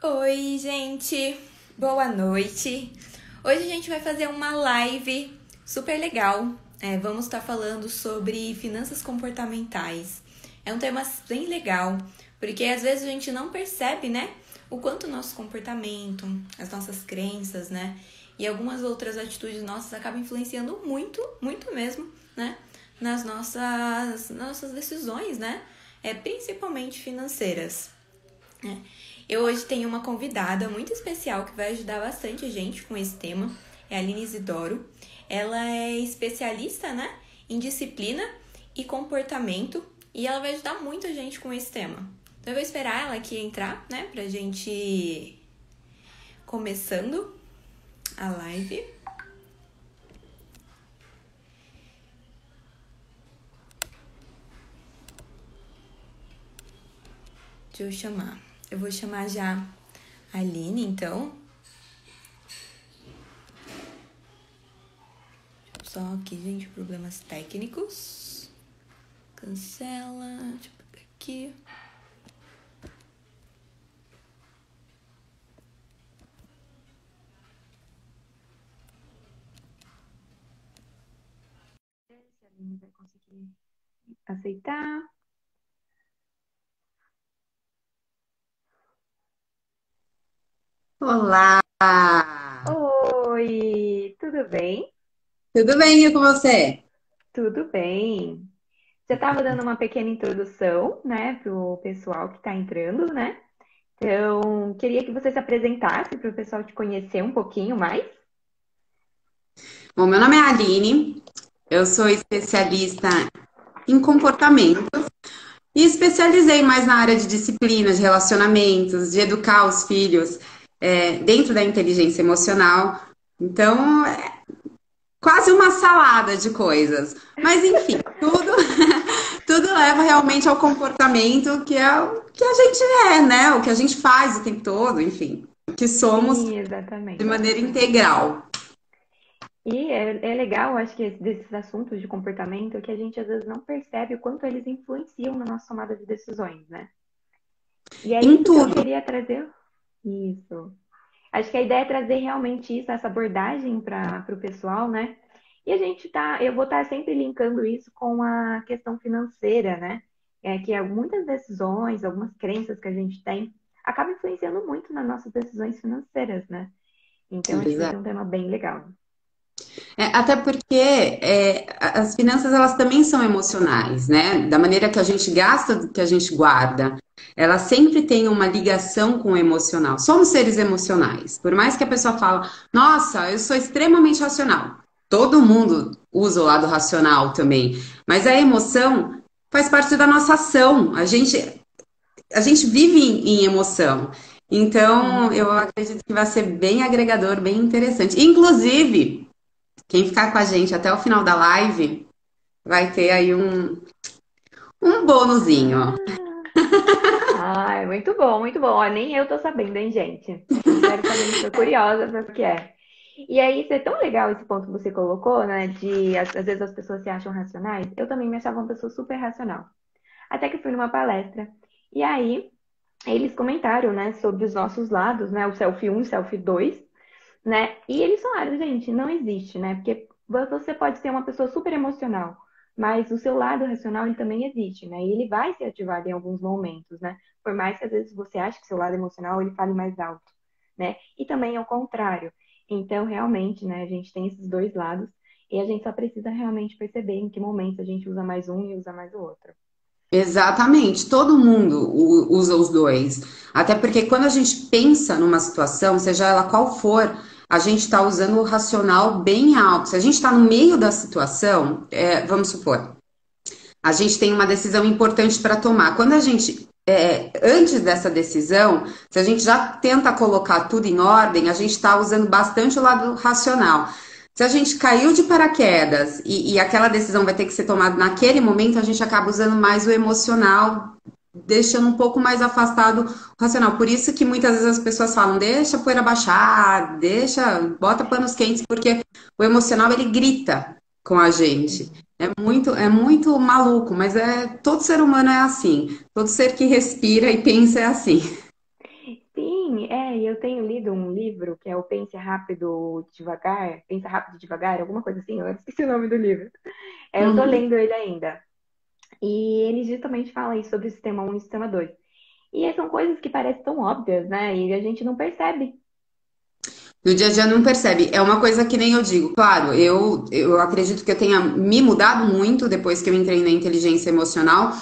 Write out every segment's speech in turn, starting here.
Oi, gente. Boa noite. Hoje a gente vai fazer uma live super legal. É, vamos estar falando sobre finanças comportamentais. É um tema bem legal, porque às vezes a gente não percebe, né, o quanto o nosso comportamento, as nossas crenças, né, e algumas outras atitudes nossas acabam influenciando muito, muito mesmo, né, nas nossas, nossas decisões, né, é, principalmente financeiras. Né? Eu hoje tenho uma convidada muito especial que vai ajudar bastante a gente com esse tema, é a Aline Isidoro. Ela é especialista, né, em disciplina e comportamento e ela vai ajudar muito a gente com esse tema. Então eu vou esperar ela aqui entrar, né, pra gente começando a live. Deixa eu chamar. Eu vou chamar já a Aline, então. Só aqui, gente, problemas técnicos. Cancela. Deixa eu pegar aqui. Aceitar. Olá! Oi, tudo bem? Tudo bem e com você? Tudo bem. Já estava dando uma pequena introdução, né, para o pessoal que está entrando, né? Então, queria que você se apresentasse para o pessoal te conhecer um pouquinho mais. Bom, meu nome é Aline, eu sou especialista em comportamento e especializei mais na área de disciplinas, de relacionamentos, de educar os filhos é, dentro da inteligência emocional. Então, é quase uma salada de coisas. Mas, enfim, tudo, tudo leva realmente ao comportamento que é o que a gente é, né? O que a gente faz o tempo todo, enfim. Que somos Sim, de maneira integral. E é, é legal, acho que desses assuntos de comportamento, que a gente às vezes não percebe o quanto eles influenciam na nossa tomada de decisões, né? E é Em isso que eu tudo. queria trazer. Isso. Acho que a ideia é trazer realmente isso, essa abordagem para o pessoal, né? E a gente tá, eu vou estar sempre linkando isso com a questão financeira, né? É que muitas decisões, algumas crenças que a gente tem, acabam influenciando muito nas nossas decisões financeiras, né? Então, acho que é um tema bem legal. É, até porque é, as finanças elas também são emocionais, né? Da maneira que a gente gasta, que a gente guarda, ela sempre tem uma ligação com o emocional. Somos seres emocionais. Por mais que a pessoa fala, nossa, eu sou extremamente racional. Todo mundo usa o lado racional também. Mas a emoção faz parte da nossa ação. A gente, a gente vive em, em emoção. Então, eu acredito que vai ser bem agregador, bem interessante. Inclusive, quem ficar com a gente até o final da live vai ter aí um, um bônusinho. É muito bom, muito bom. Ó, nem eu tô sabendo, hein, gente? Quero saber, tô curiosa para o que é. E aí, isso é tão legal esse ponto que você colocou, né? De às vezes as pessoas se acham racionais. Eu também me achava uma pessoa super racional. Até que fui numa palestra. E aí, eles comentaram, né, sobre os nossos lados, né? O selfie 1 e selfie 2, né? E eles falaram, gente, não existe, né? Porque você pode ser uma pessoa super emocional, mas o seu lado racional ele também existe, né? E ele vai ser ativado em alguns momentos, né? Por mais que às vezes você ache que seu lado emocional ele fale mais alto, né? E também ao contrário. Então, realmente, né, a gente tem esses dois lados e a gente só precisa realmente perceber em que momento a gente usa mais um e usa mais o outro. Exatamente, todo mundo usa os dois. Até porque quando a gente pensa numa situação, seja ela qual for, a gente está usando o racional bem alto. Se a gente está no meio da situação, é, vamos supor, a gente tem uma decisão importante para tomar. Quando a gente, é, antes dessa decisão, se a gente já tenta colocar tudo em ordem, a gente está usando bastante o lado racional. Se a gente caiu de paraquedas e, e, aquela decisão vai ter que ser tomada naquele momento, a gente acaba usando mais o emocional, deixando um pouco mais afastado o racional. Por isso que muitas vezes as pessoas falam, deixa a poeira baixar, deixa, bota panos quentes, porque o emocional ele grita com a gente. É muito, é muito maluco, mas é todo ser humano é assim. Todo ser que respira e pensa é assim. Sim, é, eu tenho lido um livro que é o Pense Rápido Devagar, Pensa Rápido Devagar, alguma coisa assim, eu esqueci o nome do livro. É, eu tô uhum. lendo ele ainda. E ele justamente fala aí sobre o sistema 1 e o sistema 2. E são coisas que parecem tão óbvias, né? E a gente não percebe. No dia a dia não percebe. É uma coisa que nem eu digo. Claro, eu, eu acredito que eu tenha me mudado muito depois que eu entrei na inteligência emocional,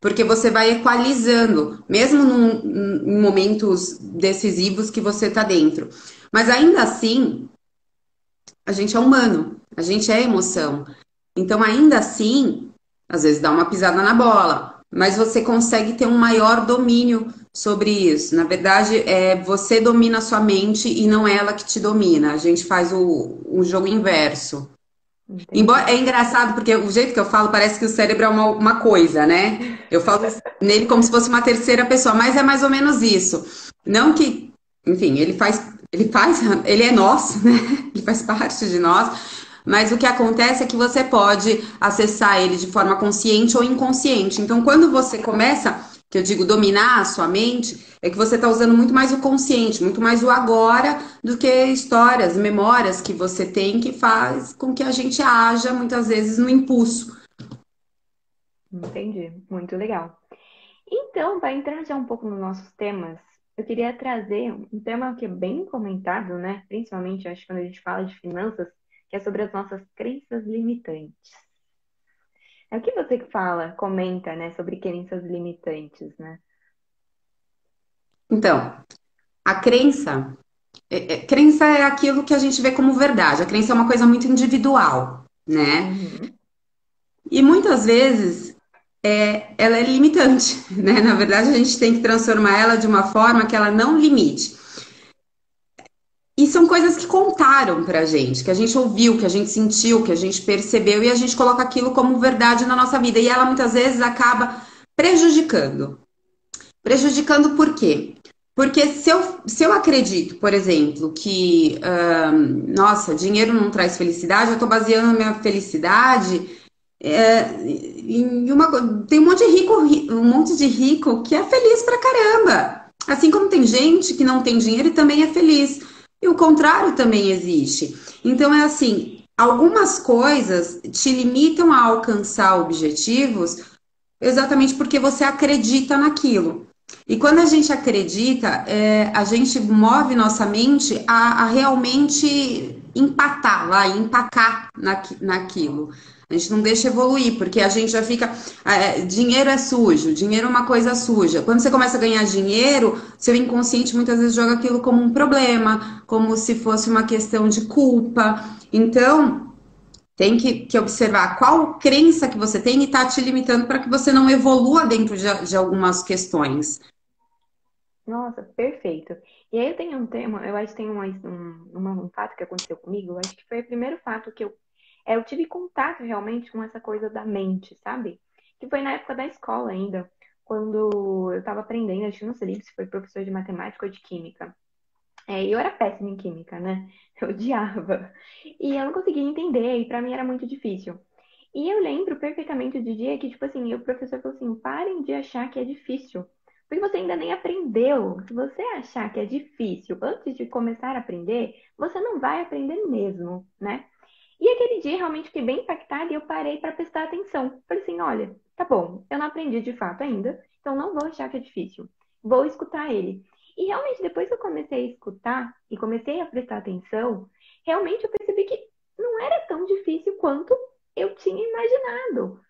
porque você vai equalizando, mesmo num, em momentos decisivos que você está dentro. Mas ainda assim, a gente é humano, a gente é emoção. Então, ainda assim, às vezes dá uma pisada na bola, mas você consegue ter um maior domínio sobre isso. Na verdade, é você domina a sua mente e não ela que te domina. A gente faz o, o jogo inverso. Embora, é engraçado porque o jeito que eu falo parece que o cérebro é uma, uma coisa, né? Eu falo nele como se fosse uma terceira pessoa, mas é mais ou menos isso. Não que, enfim, ele faz, ele faz, ele é nosso, né? Ele faz parte de nós, mas o que acontece é que você pode acessar ele de forma consciente ou inconsciente. Então, quando você começa, que eu digo dominar a sua mente, é que você está usando muito mais o consciente, muito mais o agora do que histórias, memórias que você tem que faz com que a gente haja muitas vezes no impulso. Entendi, muito legal. Então, para entrar já um pouco nos nossos temas, eu queria trazer um tema que é bem comentado, né? Principalmente, acho, quando a gente fala de finanças, que é sobre as nossas crenças limitantes. É o que você fala, comenta, né, sobre crenças limitantes, né? Então, a crença, é, é, crença é aquilo que a gente vê como verdade. A crença é uma coisa muito individual, né? Uhum. E muitas vezes é, ela é limitante, né? Na verdade, a gente tem que transformar ela de uma forma que ela não limite. E são coisas que contaram pra gente, que a gente ouviu, que a gente sentiu, que a gente percebeu e a gente coloca aquilo como verdade na nossa vida. E ela muitas vezes acaba prejudicando. Prejudicando por quê? Porque se eu, se eu acredito, por exemplo, que, nossa, dinheiro não traz felicidade, eu estou baseando minha felicidade é, em uma. Tem um monte de rico, um monte de rico que é feliz pra caramba. Assim como tem gente que não tem dinheiro e também é feliz. E o contrário também existe. Então é assim, algumas coisas te limitam a alcançar objetivos exatamente porque você acredita naquilo. E quando a gente acredita, é, a gente move nossa mente a, a realmente empatar lá, empacar na, naquilo. A gente não deixa evoluir, porque a gente já fica. É, dinheiro é sujo, dinheiro é uma coisa suja. Quando você começa a ganhar dinheiro, seu inconsciente muitas vezes joga aquilo como um problema, como se fosse uma questão de culpa. Então, tem que, que observar qual crença que você tem e está te limitando para que você não evolua dentro de, de algumas questões. Nossa, perfeito. E aí eu tenho um tema, eu acho que tem um, um, um fato que aconteceu comigo, eu acho que foi o primeiro fato que eu eu tive contato realmente com essa coisa da mente, sabe? Que foi na época da escola ainda, quando eu estava aprendendo, acho que não sei se foi professor de matemática ou de química. É, eu era péssima em química, né? Eu odiava. E eu não conseguia entender, e para mim era muito difícil. E eu lembro perfeitamente do dia que, tipo assim, o professor falou assim: parem de achar que é difícil. Porque você ainda nem aprendeu. Se você achar que é difícil antes de começar a aprender, você não vai aprender mesmo, né? E aquele dia realmente fiquei bem impactada e eu parei para prestar atenção. Falei assim: olha, tá bom, eu não aprendi de fato ainda, então não vou achar que é difícil. Vou escutar ele. E realmente, depois que eu comecei a escutar e comecei a prestar atenção, realmente eu percebi que não era tão difícil quanto eu tinha imaginado.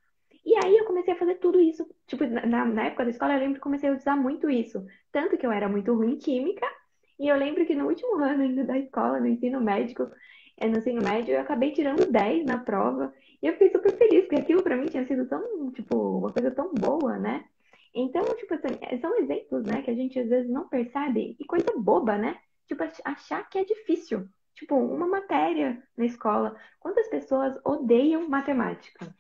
E aí eu comecei a fazer tudo isso. Tipo, na, na época da escola, eu lembro que comecei a usar muito isso. Tanto que eu era muito ruim em química. E eu lembro que no último ano ainda da escola, no ensino médico, é, no ensino médio, eu acabei tirando 10 na prova. E eu fiquei super feliz, porque aquilo para mim tinha sido tão, tipo, uma coisa tão boa, né? Então, tipo assim, é, são exemplos, né, que a gente às vezes não percebe. E coisa boba, né? Tipo, achar que é difícil. Tipo, uma matéria na escola. Quantas pessoas odeiam matemática?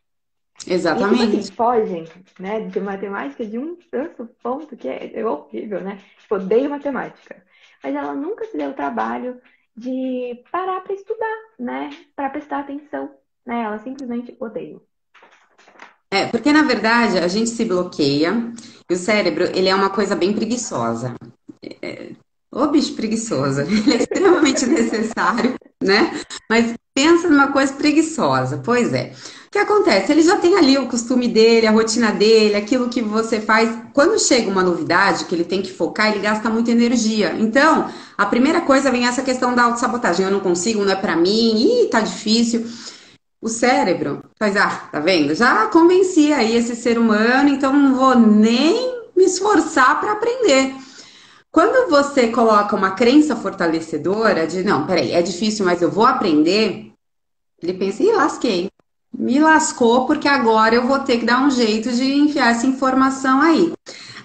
Exatamente. E, tipo assim, fogem, né, de matemática de um tanto ponto que é, é horrível, né? Tipo, odeio matemática. Mas ela nunca se deu o trabalho de parar para estudar, né? Para prestar atenção, né? Simplesmente odeia. É, porque na verdade a gente se bloqueia e o cérebro, ele é uma coisa bem preguiçosa. É, Ô bicho preguiçoso, ele é extremamente necessário, né? Mas pensa numa coisa preguiçosa. Pois é. Que acontece? Ele já tem ali o costume dele, a rotina dele, aquilo que você faz. Quando chega uma novidade que ele tem que focar, ele gasta muita energia. Então, a primeira coisa vem essa questão da autossabotagem. Eu não consigo, não é para mim, ih, tá difícil. O cérebro faz, ah, tá vendo? Já convenci aí esse ser humano, então não vou nem me esforçar para aprender. Quando você coloca uma crença fortalecedora de não, peraí, é difícil, mas eu vou aprender, ele pensa, ih, lasquei. Me lascou porque agora eu vou ter que dar um jeito de enfiar essa informação aí.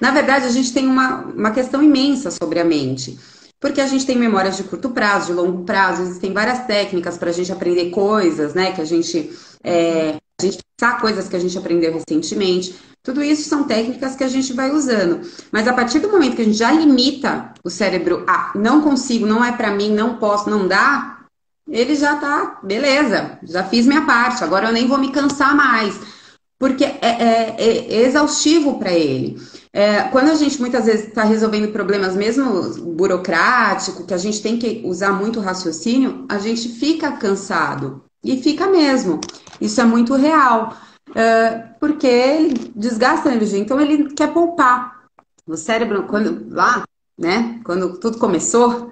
Na verdade, a gente tem uma, uma questão imensa sobre a mente. Porque a gente tem memórias de curto prazo, de longo prazo, existem várias técnicas para a gente aprender coisas, né? Que a gente, é, a gente pensar coisas que a gente aprendeu recentemente. Tudo isso são técnicas que a gente vai usando. Mas a partir do momento que a gente já limita o cérebro a não consigo, não é para mim, não posso, não dá, ele já tá, beleza, já fiz minha parte, agora eu nem vou me cansar mais. Porque é, é, é exaustivo para ele. É, quando a gente muitas vezes está resolvendo problemas mesmo burocrático, que a gente tem que usar muito raciocínio, a gente fica cansado. E fica mesmo. Isso é muito real. Uh, porque ele desgasta a energia, então ele quer poupar. O cérebro, quando lá, né, quando tudo começou,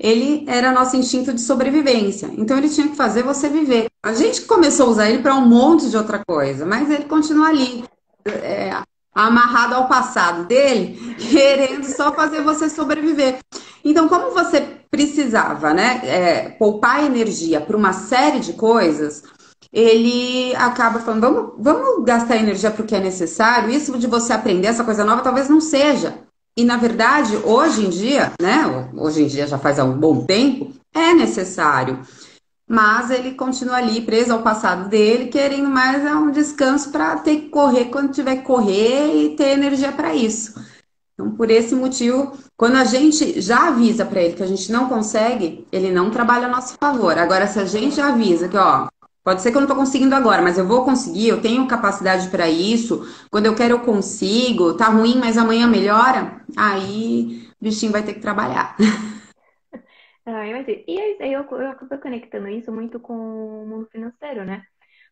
ele era nosso instinto de sobrevivência. Então ele tinha que fazer você viver. A gente começou a usar ele para um monte de outra coisa, mas ele continua ali, é, amarrado ao passado dele, querendo só fazer você sobreviver. Então, como você precisava, né, é, poupar energia para uma série de coisas, ele acaba falando, vamos, vamos gastar energia para o que é necessário, isso de você aprender essa coisa nova talvez não seja. E na verdade, hoje em dia, né? Hoje em dia já faz há um bom tempo, é necessário. Mas ele continua ali preso ao passado dele, querendo mais é um descanso para ter que correr quando tiver que correr e ter energia para isso. Então, por esse motivo, quando a gente já avisa para ele que a gente não consegue, ele não trabalha a nosso favor. Agora, se a gente avisa que, ó, Pode ser que eu não estou conseguindo agora, mas eu vou conseguir, eu tenho capacidade para isso. Quando eu quero, eu consigo. Tá ruim, mas amanhã melhora. Aí o bichinho vai ter que trabalhar. Ah, e aí eu, eu acabo conectando isso muito com o mundo financeiro, né?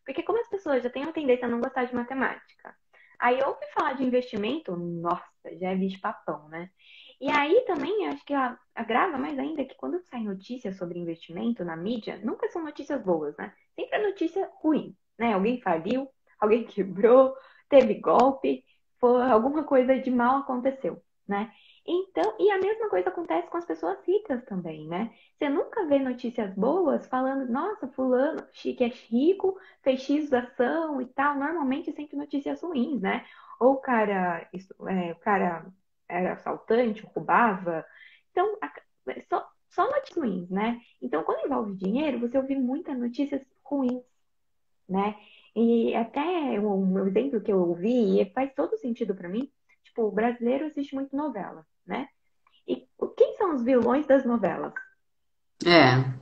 Porque como as pessoas já têm a tendência a não gostar de matemática, aí ouvi falar de investimento, nossa, já é bicho papão, né? E aí também acho que agrava mais ainda que quando sai notícias sobre investimento na mídia, nunca são notícias boas, né? Sempre é notícia ruim, né? Alguém faliu, alguém quebrou, teve golpe, foi, alguma coisa de mal aconteceu, né? Então, e a mesma coisa acontece com as pessoas ricas também, né? Você nunca vê notícias boas falando, nossa, fulano que é rico, fez X ação e tal. Normalmente sempre notícias ruins, né? Ou o cara, é, o cara era assaltante, roubava. Então, só, só notícias ruins, né? Então, quando envolve dinheiro, você ouve muitas notícias ruins, né? E até um, exemplo que eu ouvi, e faz todo sentido para mim, tipo, o brasileiro assiste muito novela, né? E quem são os vilões das novelas? É.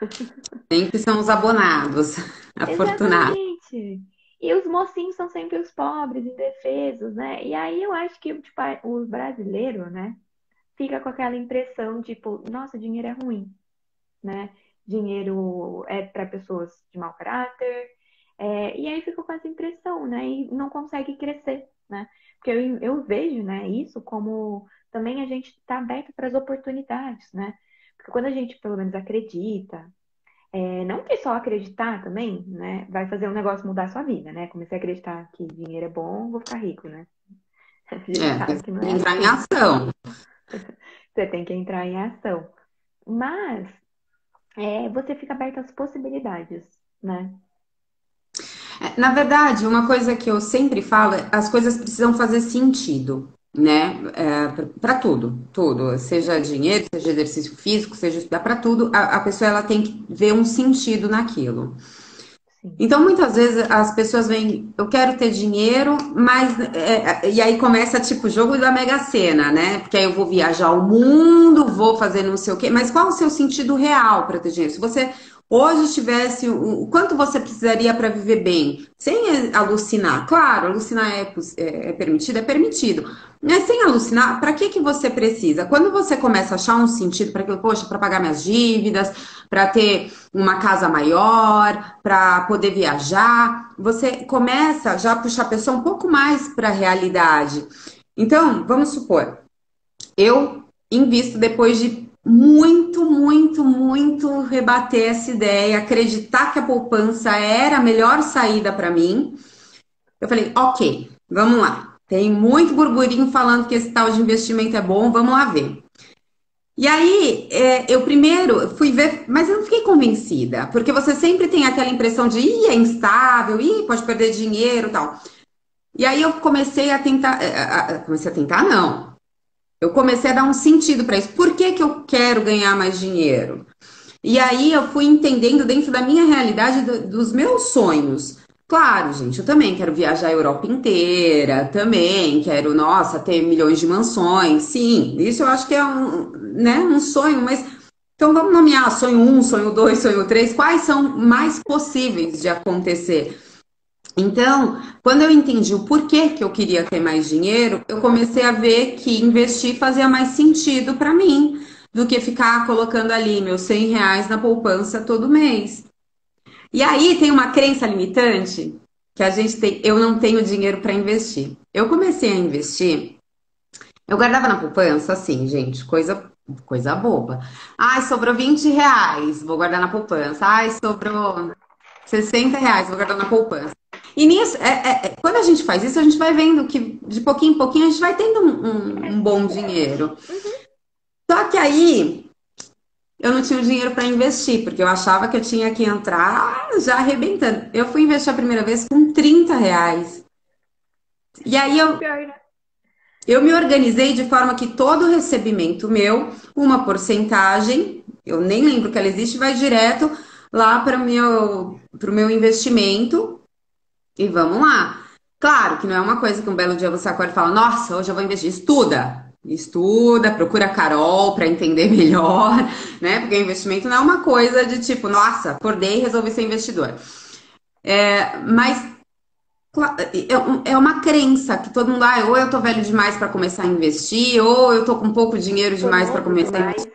Sempre são os abonados, afortunados. Exatamente. E os mocinhos são sempre os pobres, indefesos, né? E aí eu acho que tipo, o brasileiro, né, fica com aquela impressão, tipo, nossa, dinheiro é ruim, né? Dinheiro é para pessoas de mau caráter, é, e aí fica com essa impressão, né? E não consegue crescer, né? Porque eu, eu vejo, né, isso como também a gente está aberto para as oportunidades, né? Porque quando a gente pelo menos acredita, é, não que só acreditar também, né, vai fazer um negócio mudar a sua vida, né? Comecei a acreditar que dinheiro é bom, vou ficar rico, né? É, é entrar assim. em ação. Você tem que entrar em ação. Mas é, você fica aberto às possibilidades, né? É, na verdade, uma coisa que eu sempre falo é as coisas precisam fazer sentido né? É, para tudo, tudo, seja dinheiro, seja exercício físico, seja estudar para tudo, a, a, pessoa ela tem que ver um sentido naquilo. Então, muitas vezes as pessoas vêm, eu quero ter dinheiro, mas. É, e aí começa tipo o jogo da Mega Sena, né? Porque aí eu vou viajar o mundo, vou fazer não sei o quê, mas qual o seu sentido real para ter dinheiro? Se você hoje tivesse o quanto você precisaria para viver bem, sem alucinar. Claro, alucinar é, é, é permitido, é permitido. Mas sem alucinar, para que, que você precisa? Quando você começa a achar um sentido para aquilo, poxa, para pagar minhas dívidas, para ter uma casa maior, para poder viajar, você começa já a puxar a pessoa um pouco mais para a realidade. Então, vamos supor, eu invisto depois de muito, muito, muito rebater essa ideia, acreditar que a poupança era a melhor saída para mim. Eu falei, ok, vamos lá. Tem muito burburinho falando que esse tal de investimento é bom, vamos lá ver. E aí, é, eu primeiro fui ver, mas eu não fiquei convencida, porque você sempre tem aquela impressão de, ih, é instável, ih, pode perder dinheiro tal. E aí eu comecei a tentar, é, a, a, comecei a tentar, não. Eu comecei a dar um sentido para isso. Por que, que eu quero ganhar mais dinheiro? E aí eu fui entendendo dentro da minha realidade do, dos meus sonhos. Claro, gente, eu também quero viajar a Europa inteira, também quero, nossa, ter milhões de mansões. Sim, isso eu acho que é um, né, um sonho, mas então vamos nomear sonho 1, um, sonho 2, sonho 3, quais são mais possíveis de acontecer? Então, quando eu entendi o porquê que eu queria ter mais dinheiro, eu comecei a ver que investir fazia mais sentido para mim do que ficar colocando ali meus 100 reais na poupança todo mês. E aí tem uma crença limitante que a gente tem, eu não tenho dinheiro para investir. Eu comecei a investir, eu guardava na poupança, assim, gente, coisa coisa boba. Ai, sobrou 20 reais, vou guardar na poupança. Ai, sobrou 60 reais, vou guardar na poupança. E nisso, é, é, é, quando a gente faz isso, a gente vai vendo que de pouquinho em pouquinho a gente vai tendo um, um, um bom dinheiro. Uhum. Só que aí eu não tinha o dinheiro para investir, porque eu achava que eu tinha que entrar já arrebentando. Eu fui investir a primeira vez com 30 reais. E aí eu, né? eu me organizei de forma que todo recebimento meu, uma porcentagem, eu nem lembro que ela existe, vai direto lá para o meu, meu investimento e vamos lá. Claro que não é uma coisa que um belo dia você acorda e fala, nossa, hoje eu vou investir. Estuda, estuda, procura a Carol para entender melhor, né? Porque investimento não é uma coisa de tipo, nossa, acordei e resolvi ser investidor. É, mas é, é uma crença que todo mundo, ah, ou eu tô velho demais para começar a investir, ou eu tô com pouco dinheiro demais para começar a investir.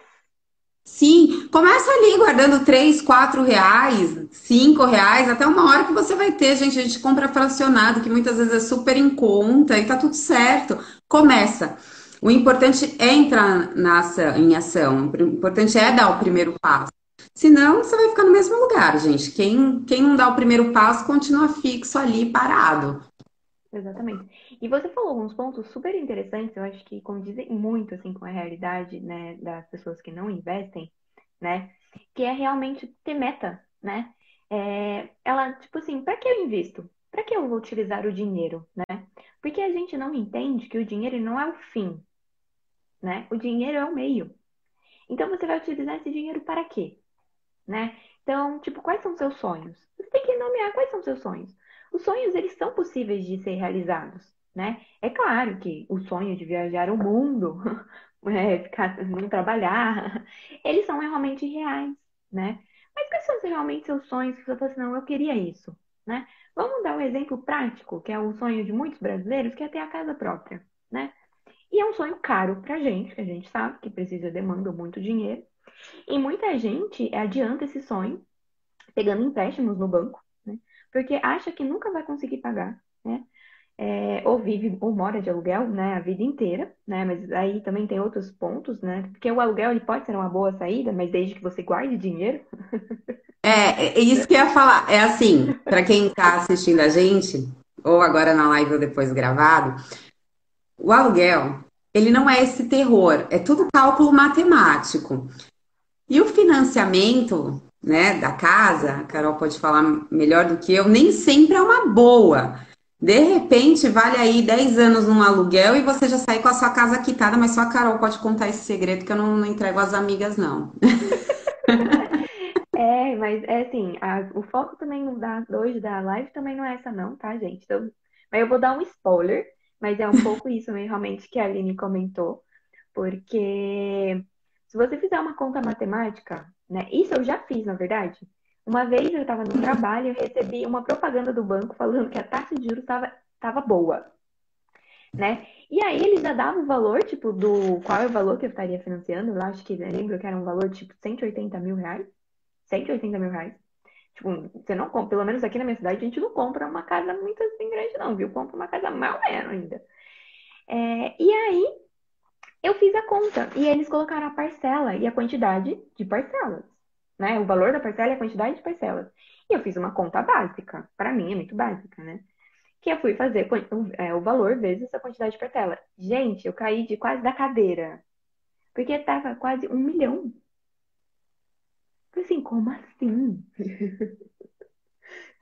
Sim, começa ali guardando 3, 4 reais, 5 reais, até uma hora que você vai ter, gente. A gente compra fracionado, que muitas vezes é super em conta e tá tudo certo. Começa. O importante é entrar na ação, em ação, o importante é dar o primeiro passo. Senão, você vai ficar no mesmo lugar, gente. Quem, quem não dá o primeiro passo continua fixo ali, parado. Exatamente. E você falou alguns pontos super interessantes, eu acho que condizem muito assim com a realidade, né, das pessoas que não investem, né? Que é realmente ter meta, né? É, ela, tipo assim, para que eu invisto? Para que eu vou utilizar o dinheiro, né? Porque a gente não entende que o dinheiro não é o fim, né? O dinheiro é o meio. Então você vai utilizar esse dinheiro para quê? Né? Então, tipo, quais são seus sonhos? Você tem que nomear quais são seus sonhos. Os sonhos, eles são possíveis de ser realizados, né? É claro que o sonho de viajar o mundo, é, ficar, não trabalhar, eles são realmente reais, né? Mas quais são realmente seus sonhos que você fala assim, não, eu queria isso, né? Vamos dar um exemplo prático, que é o sonho de muitos brasileiros, que é ter a casa própria, né? E é um sonho caro pra gente, que a gente sabe que precisa, demanda muito dinheiro. E muita gente adianta esse sonho, pegando empréstimos no banco, né? Porque acha que nunca vai conseguir pagar, né? É, ou vive ou mora de aluguel, né, a vida inteira, né, mas aí também tem outros pontos, né, porque o aluguel ele pode ser uma boa saída, mas desde que você guarde dinheiro. É, é isso que eu ia falar, é assim, para quem está assistindo a gente, ou agora na live ou depois gravado, o aluguel, ele não é esse terror, é tudo cálculo matemático. E o financiamento, né, da casa, a Carol pode falar melhor do que eu, nem sempre é uma boa. De repente, vale aí 10 anos num aluguel e você já sai com a sua casa quitada, mas só a Carol pode contar esse segredo que eu não, não entrego às amigas, não. É, mas é assim, a, o foco também da, hoje da live também não é essa não, tá, gente? Então, mas eu vou dar um spoiler, mas é um pouco isso realmente que a Aline comentou, porque se você fizer uma conta matemática, né? Isso eu já fiz, na verdade. Uma vez eu estava no trabalho e recebi uma propaganda do banco falando que a taxa de juros estava boa, né? E aí eles já davam o valor, tipo, do qual é o valor que eu estaria financiando. Eu acho que, eu lembro que era um valor, tipo, 180 mil reais. 180 mil reais. Tipo, você não compra, pelo menos aqui na minha cidade, a gente não compra uma casa muito assim grande, não, viu? Compra uma casa ou menos ainda. É, e aí, eu fiz a conta. E eles colocaram a parcela e a quantidade de parcelas. Né? O valor da parcela e a quantidade de parcelas. E eu fiz uma conta básica. Para mim é muito básica, né? Que eu fui fazer é, o valor vezes a quantidade de parcela. Gente, eu caí de quase da cadeira. Porque tava quase um milhão. Falei assim, como assim?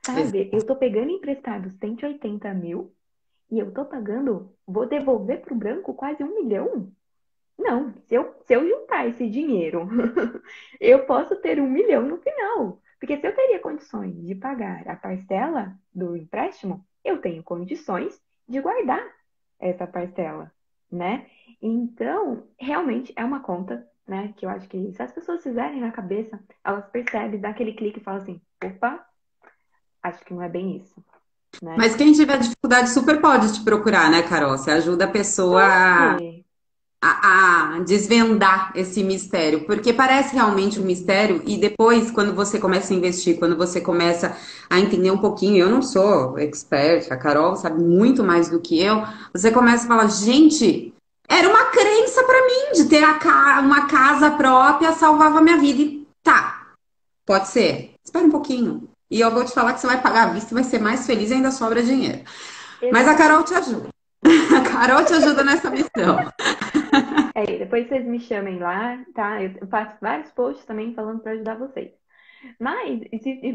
Sabe? Eu tô pegando emprestado 180 mil e eu tô pagando, vou devolver pro branco quase um milhão? Não, se eu, se eu juntar esse dinheiro, eu posso ter um milhão no final. Porque se eu teria condições de pagar a parcela do empréstimo, eu tenho condições de guardar essa parcela, né? Então, realmente é uma conta, né? Que eu acho que se as pessoas fizerem na cabeça, elas percebem, dá aquele clique e falam assim: opa, acho que não é bem isso. Né? Mas quem tiver dificuldade super pode te procurar, né, Carol? Você ajuda a pessoa a, a, desvendar esse mistério, porque parece realmente um mistério, e depois, quando você começa a investir, quando você começa a entender um pouquinho, eu não sou expert, a Carol sabe muito mais do que eu, você começa a falar, gente, era uma crença para mim de ter a, uma casa própria salvava minha vida. E tá, pode ser. Espera um pouquinho. E eu vou te falar que você vai pagar a vista vai ser mais feliz e ainda sobra dinheiro. Mas a Carol te ajuda. A Carol te ajuda nessa missão. É, depois vocês me chamem lá, tá? Eu faço vários posts também falando para ajudar vocês. Mas,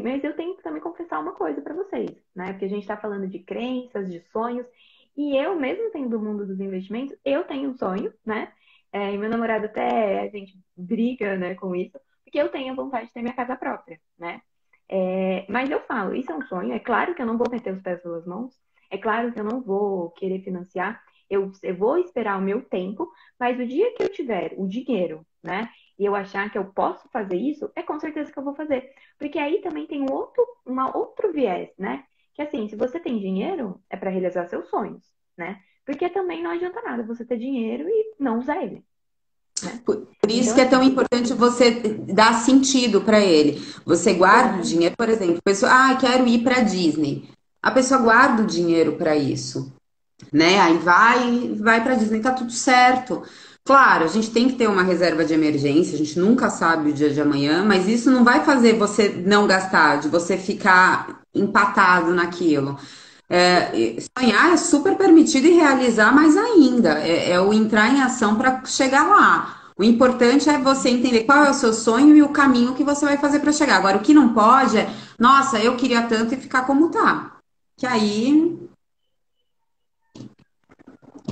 mas eu tenho que também confessar uma coisa para vocês, né? Porque a gente está falando de crenças, de sonhos, e eu, mesmo tendo do mundo dos investimentos, eu tenho um sonho, né? É, e meu namorado até a gente briga, né, com isso, porque eu tenho vontade de ter minha casa própria, né? É, mas eu falo, isso é um sonho. É claro que eu não vou meter os pés pelas mãos. É claro que eu não vou querer financiar. Eu, eu vou esperar o meu tempo, mas o dia que eu tiver o dinheiro, né? E eu achar que eu posso fazer isso, é com certeza que eu vou fazer. Porque aí também tem um outro, uma outro viés, né? Que assim, se você tem dinheiro, é para realizar seus sonhos, né? Porque também não adianta nada você ter dinheiro e não usar ele. Né? Por, por isso então, que é tão importante você dar sentido para ele. Você guarda o dinheiro, por exemplo, pessoa, ah, quero ir para Disney. A pessoa guarda o dinheiro para isso, né? Aí vai, vai para Disney, tá tudo certo. Claro, a gente tem que ter uma reserva de emergência, a gente nunca sabe o dia de amanhã, mas isso não vai fazer você não gastar, de você ficar empatado naquilo. É, sonhar é super permitido e realizar mais ainda. É, é o entrar em ação para chegar lá. O importante é você entender qual é o seu sonho e o caminho que você vai fazer para chegar. Agora, o que não pode é, nossa, eu queria tanto e ficar como tá. Que aí.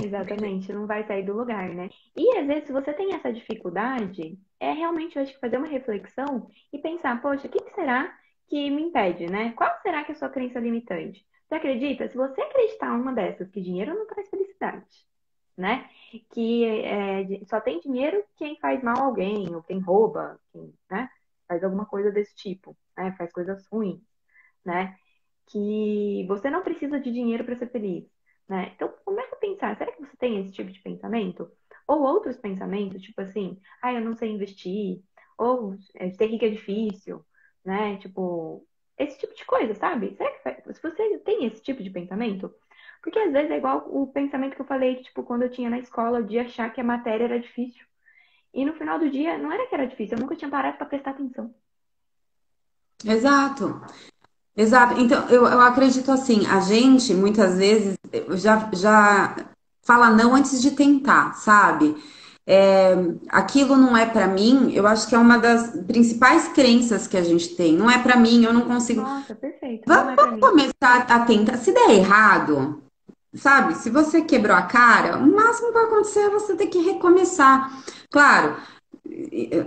Exatamente, não vai sair do lugar, né? E às vezes, se você tem essa dificuldade, é realmente, eu acho que fazer uma reflexão e pensar, poxa, o que será que me impede, né? Qual será que é a sua crença limitante? Você acredita? Se você acreditar uma dessas, que dinheiro não traz felicidade, né? Que é, só tem dinheiro quem faz mal a alguém, ou quem rouba, quem né? faz alguma coisa desse tipo, né? Faz coisas ruins, né? Que você não precisa de dinheiro para ser feliz, né? Então começa a pensar, será que você tem esse tipo de pensamento? Ou outros pensamentos, tipo assim, ah, eu não sei investir, ou é, ser rico é difícil, né? Tipo, esse tipo de coisa, sabe? Será que se você tem esse tipo de pensamento? Porque às vezes é igual o pensamento que eu falei, tipo, quando eu tinha na escola, de achar que a matéria era difícil. E no final do dia, não era que era difícil, eu nunca tinha parado para prestar atenção. Exato. Exato. Então, eu, eu acredito assim, a gente muitas vezes já, já fala não antes de tentar, sabe? é, aquilo não é para mim, eu acho que é uma das principais crenças que a gente tem. Não é para mim, eu não consigo. Nossa, perfeito. Vamos, é vamos começar a tentar. Se der errado, sabe? Se você quebrou a cara, o máximo que vai acontecer é você ter que recomeçar. Claro,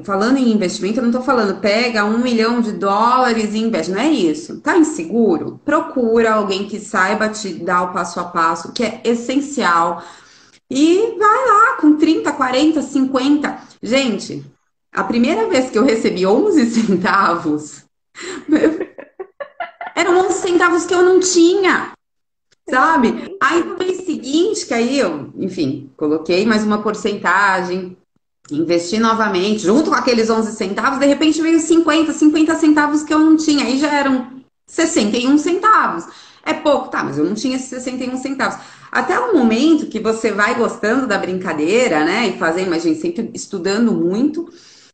falando em investimento, eu não estou falando pega um milhão de dólares e investe, não é isso. Tá inseguro? Procura alguém que saiba te dar o passo a passo, que é essencial e vai lá com 30, 40, 50. Gente, a primeira vez que eu recebi 11 centavos, Eram 11 centavos que eu não tinha. Sabe? Aí no mês seguinte, que aí eu, enfim, coloquei mais uma porcentagem, investi novamente, junto com aqueles 11 centavos, de repente veio 50, 50 centavos que eu não tinha, aí já eram 61 centavos. É pouco, tá, mas eu não tinha esses 61 centavos. Até o momento que você vai gostando da brincadeira, né, e fazendo, mas gente, sempre estudando muito,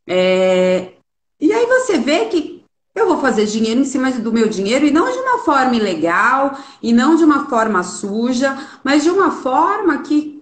é... e aí você vê que eu vou fazer dinheiro em cima do meu dinheiro e não de uma forma ilegal e não de uma forma suja, mas de uma forma que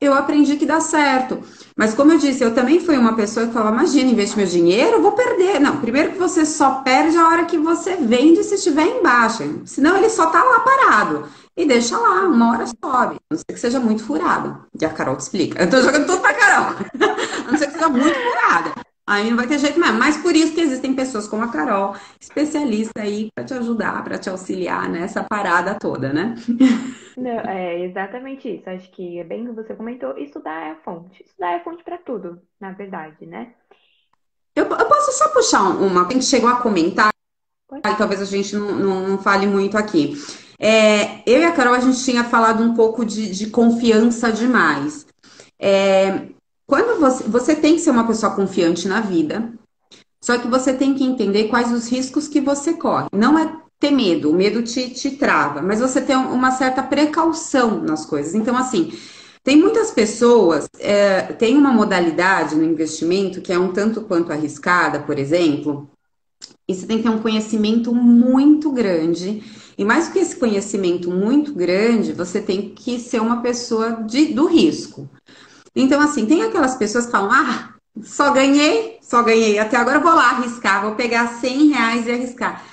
eu aprendi que dá certo. Mas como eu disse, eu também fui uma pessoa que falava, imagina, investir meu dinheiro, eu vou perder. Não, primeiro que você só perde a hora que você vende se estiver em baixa. Senão ele só tá lá parado. E deixa lá, uma hora sobe. A não ser que seja muito furado. E a Carol te explica. Eu tô jogando tudo pra Carol. A não ser que seja muito furada. Aí não vai ter jeito mesmo. Mas por isso que existem pessoas como a Carol, especialista aí para te ajudar, para te auxiliar nessa parada toda, né? Não, é exatamente isso. Acho que é bem o que você comentou. Estudar é a fonte. Estudar é a fonte para tudo, na verdade, né? Eu, eu, posso só puxar uma. A gente chegou a comentar, e talvez a gente não, não, não fale muito aqui. É, eu e a Carol, a gente tinha falado um pouco de, de confiança demais. É, quando você, você tem que ser uma pessoa confiante na vida, só que você tem que entender quais os riscos que você corre. Não é ter medo, o medo te, te trava, mas você tem uma certa precaução nas coisas. Então, assim, tem muitas pessoas, é, tem uma modalidade no investimento que é um tanto quanto arriscada, por exemplo, e você tem que ter um conhecimento muito grande. E mais do que esse conhecimento muito grande, você tem que ser uma pessoa de, do risco. Então, assim, tem aquelas pessoas que falam, ah, só ganhei, só ganhei, até agora vou lá arriscar, vou pegar 100 reais e arriscar.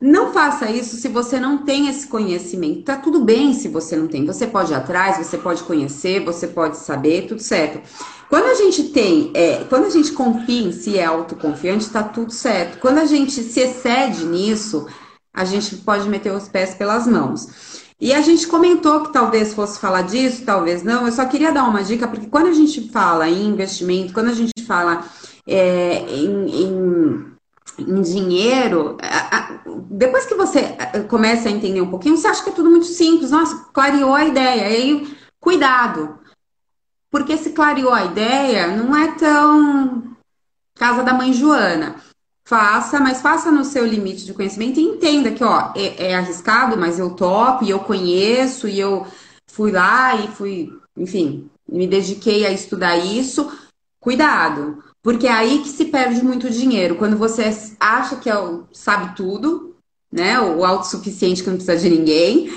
Não faça isso se você não tem esse conhecimento. Tá tudo bem se você não tem. Você pode ir atrás, você pode conhecer, você pode saber, tudo certo. Quando a gente tem, é, quando a gente confia em si, é autoconfiante, tá tudo certo. Quando a gente se excede nisso, a gente pode meter os pés pelas mãos. E a gente comentou que talvez fosse falar disso, talvez não. Eu só queria dar uma dica, porque quando a gente fala em investimento, quando a gente fala é, em, em, em, dinheiro, depois que você começa a entender um pouquinho, você acha que é tudo muito simples. Nossa, clareou a ideia. Aí, cuidado. Porque se clareou a ideia, não é tão casa da mãe Joana. Faça, mas faça no seu limite de conhecimento e entenda que, ó, é, é arriscado, mas eu topo e eu conheço e eu fui lá e fui, enfim, me dediquei a estudar isso. Cuidado, porque é aí que se perde muito dinheiro. Quando você acha que é o, sabe tudo, né? O autossuficiente que não precisa de ninguém.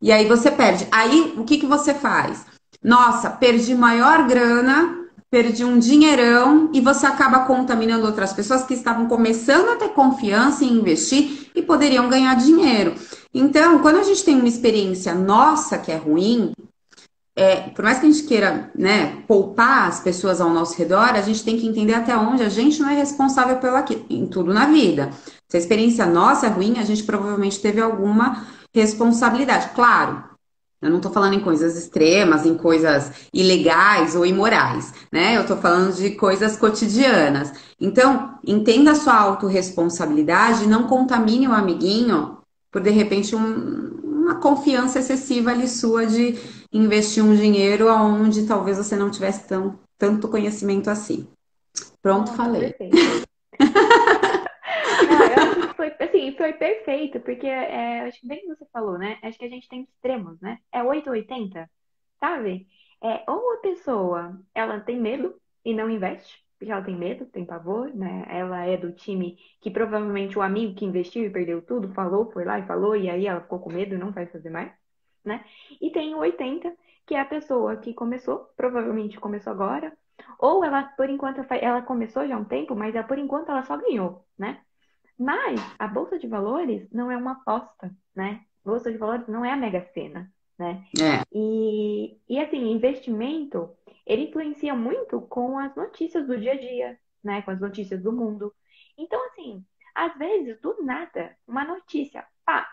E aí você perde. Aí o que, que você faz? Nossa, perdi maior grana perdi um dinheirão e você acaba contaminando outras pessoas que estavam começando a ter confiança em investir e poderiam ganhar dinheiro. Então, quando a gente tem uma experiência nossa que é ruim, é, por mais que a gente queira né, poupar as pessoas ao nosso redor, a gente tem que entender até onde a gente não é responsável pelo aqui, em tudo na vida. Se a experiência nossa é ruim, a gente provavelmente teve alguma responsabilidade. Claro, eu não estou falando em coisas extremas, em coisas ilegais ou imorais, né? Eu estou falando de coisas cotidianas. Então, entenda a sua autorresponsabilidade não contamine o amiguinho por, de repente, um, uma confiança excessiva ali sua de investir um dinheiro onde talvez você não tivesse tão, tanto conhecimento assim. Pronto, falei. foi, assim, foi perfeito, porque é, acho que bem que você falou, né? Acho que a gente tem extremos, né? É 880, sabe? É, ou a pessoa, ela tem medo e não investe, porque ela tem medo, tem pavor, né? Ela é do time que provavelmente o amigo que investiu e perdeu tudo, falou, foi lá e falou, e aí ela ficou com medo e não vai fazer mais, né? E tem o 80, que é a pessoa que começou, provavelmente começou agora, ou ela, por enquanto, ela começou já há um tempo, mas ela, por enquanto ela só ganhou, né? Mas a bolsa de valores não é uma aposta, né? Bolsa de valores não é a mega sena, né? É. E, e assim, investimento, ele influencia muito com as notícias do dia a dia, né? Com as notícias do mundo. Então, assim, às vezes, do nada, uma notícia, pá,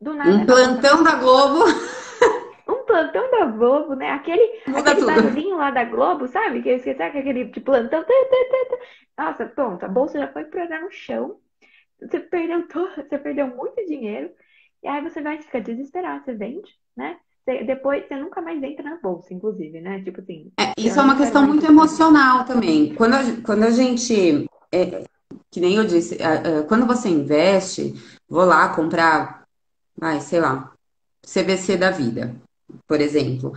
do nada. Um plantão da Globo. Um plantão da Globo, né? Aquele, Muda aquele barulhinho lá da Globo, sabe? Que eu esqueci aquele de plantão. Nossa, pronto, a bolsa já foi pra no chão você perdeu todo, você perdeu muito dinheiro, e aí você vai ficar desesperado, você vende, né? Você, depois você nunca mais entra na bolsa, inclusive, né? Tipo assim. É, isso é uma questão muito emocional também. Quando a, quando a gente. É, que nem eu disse, quando você investe, vou lá comprar, vai, sei lá, CVC da vida, por exemplo.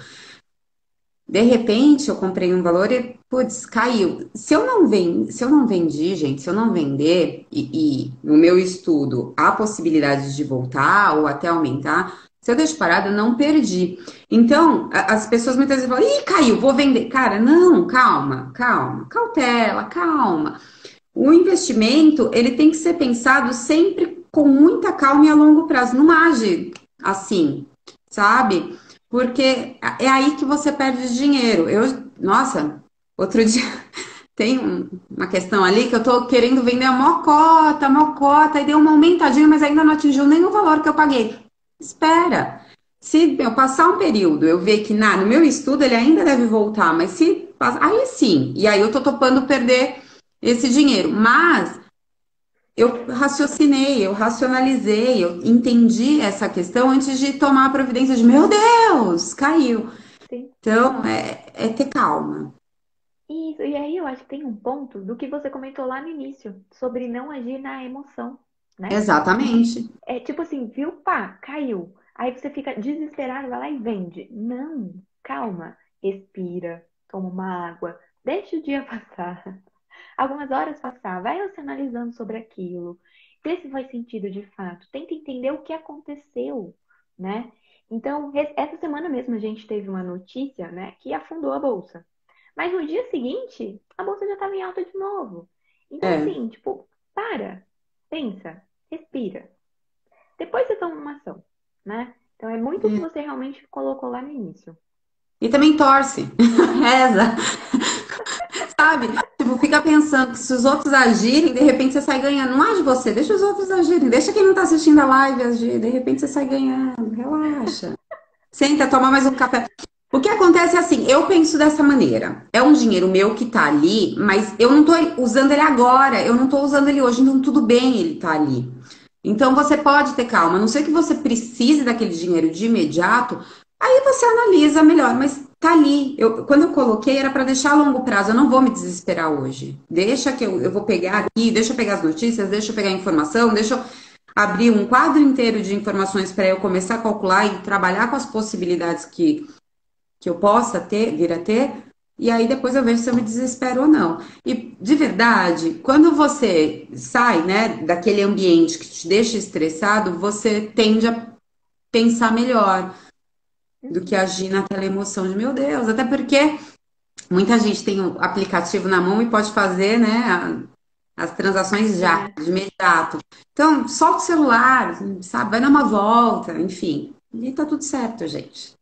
De repente, eu comprei um valor e, putz, caiu. Se eu não, vend... se eu não vendi, gente, se eu não vender, e, e no meu estudo há possibilidade de voltar ou até aumentar, se eu deixo parado, eu não perdi. Então, as pessoas muitas vezes falam, ih, caiu, vou vender. Cara, não, calma, calma, cautela, calma. O investimento, ele tem que ser pensado sempre com muita calma e a longo prazo. Não age assim, sabe? Porque é aí que você perde dinheiro. Eu, nossa, outro dia tem uma questão ali que eu tô querendo vender a mocota, a mocota, e deu uma aumentadinha, mas ainda não atingiu o valor que eu paguei. Espera. Se eu passar um período, eu ver que na, no meu estudo ele ainda deve voltar, mas se aí sim, e aí eu tô topando perder esse dinheiro. Mas eu raciocinei, eu racionalizei, eu entendi essa questão antes de tomar a providência de meu Deus, caiu. Sim. Então, é, é ter calma. Isso, e aí eu acho que tem um ponto do que você comentou lá no início, sobre não agir na emoção, né? Exatamente. É tipo assim, viu, pá, caiu. Aí você fica desesperado, vai lá e vende. Não, calma, respira, toma uma água, deixa o dia passar algumas horas passar, vai você analisando sobre aquilo, vê se faz sentido de fato, tenta entender o que aconteceu, né? Então, essa semana mesmo a gente teve uma notícia, né, que afundou a bolsa. Mas no dia seguinte, a bolsa já estava em alta de novo. Então, é. assim, tipo, para, pensa, respira. Depois você toma uma ação, né? Então, é muito o que é. você realmente colocou lá no início. E também torce, reza. Sabe? Tipo, fica pensando que se os outros agirem, de repente você sai ganhando. Não age você, deixa os outros agirem. Deixa quem não tá assistindo a live agir. De repente você sai ganhando. Relaxa. Senta, toma mais um café. O que acontece é assim, eu penso dessa maneira. É um dinheiro meu que tá ali, mas eu não tô usando ele agora, eu não tô usando ele hoje, então tudo bem ele tá ali. Então você pode ter calma, a não ser que você precise daquele dinheiro de imediato, Aí você analisa melhor, mas tá ali. Eu, quando eu coloquei era para deixar a longo prazo. Eu não vou me desesperar hoje. Deixa que eu, eu vou pegar aqui, deixa eu pegar as notícias, deixa eu pegar a informação, deixa eu abrir um quadro inteiro de informações para eu começar a calcular e trabalhar com as possibilidades que, que eu possa ter, vir a ter. E aí depois eu vejo se eu me desespero ou não. E de verdade, quando você sai, né, daquele ambiente que te deixa estressado, você tende a pensar melhor do que agir naquela emoção de meu Deus. Até porque muita gente tem o aplicativo na mão e pode fazer, né, as transações já, é. de imediato. Então, solta o celular, sabe, vai dar uma volta, enfim. E tá tudo certo, gente.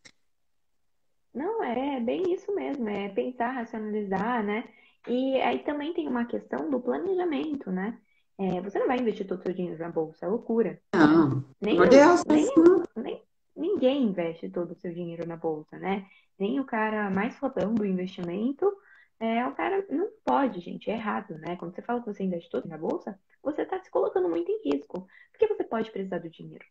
Não, é bem isso mesmo, é pensar, racionalizar, né? E aí também tem uma questão do planejamento, né? É, você não vai investir todo o seu dinheiro na bolsa, é loucura. Não, nem, Deus, nem, nem, ninguém investe todo o seu dinheiro na bolsa, né? Nem o cara mais fodão do investimento, é, o cara não pode, gente, é errado, né? Quando você fala que você investe todo na bolsa, você está se colocando muito em risco, porque você pode precisar do dinheiro.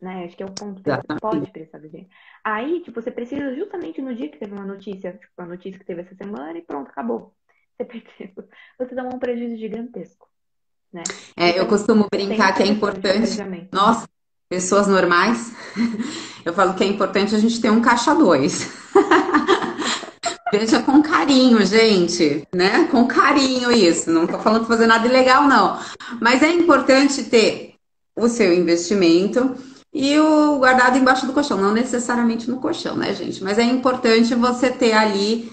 Né? Acho que é o ponto que você pode precisar do dinheiro. Aí, tipo, você precisa justamente no dia que teve uma notícia, tipo, a notícia que teve essa semana e pronto, acabou. Você perdeu. Você dá um prejuízo gigantesco. Né? É, então, eu costumo brincar que é importante. Nossa, pessoas normais, eu falo que é importante a gente ter um caixa dois. Veja com carinho, gente, né? Com carinho isso. Não tô falando fazer nada ilegal, não. Mas é importante ter o seu investimento e o guardado embaixo do colchão. Não necessariamente no colchão, né, gente? Mas é importante você ter ali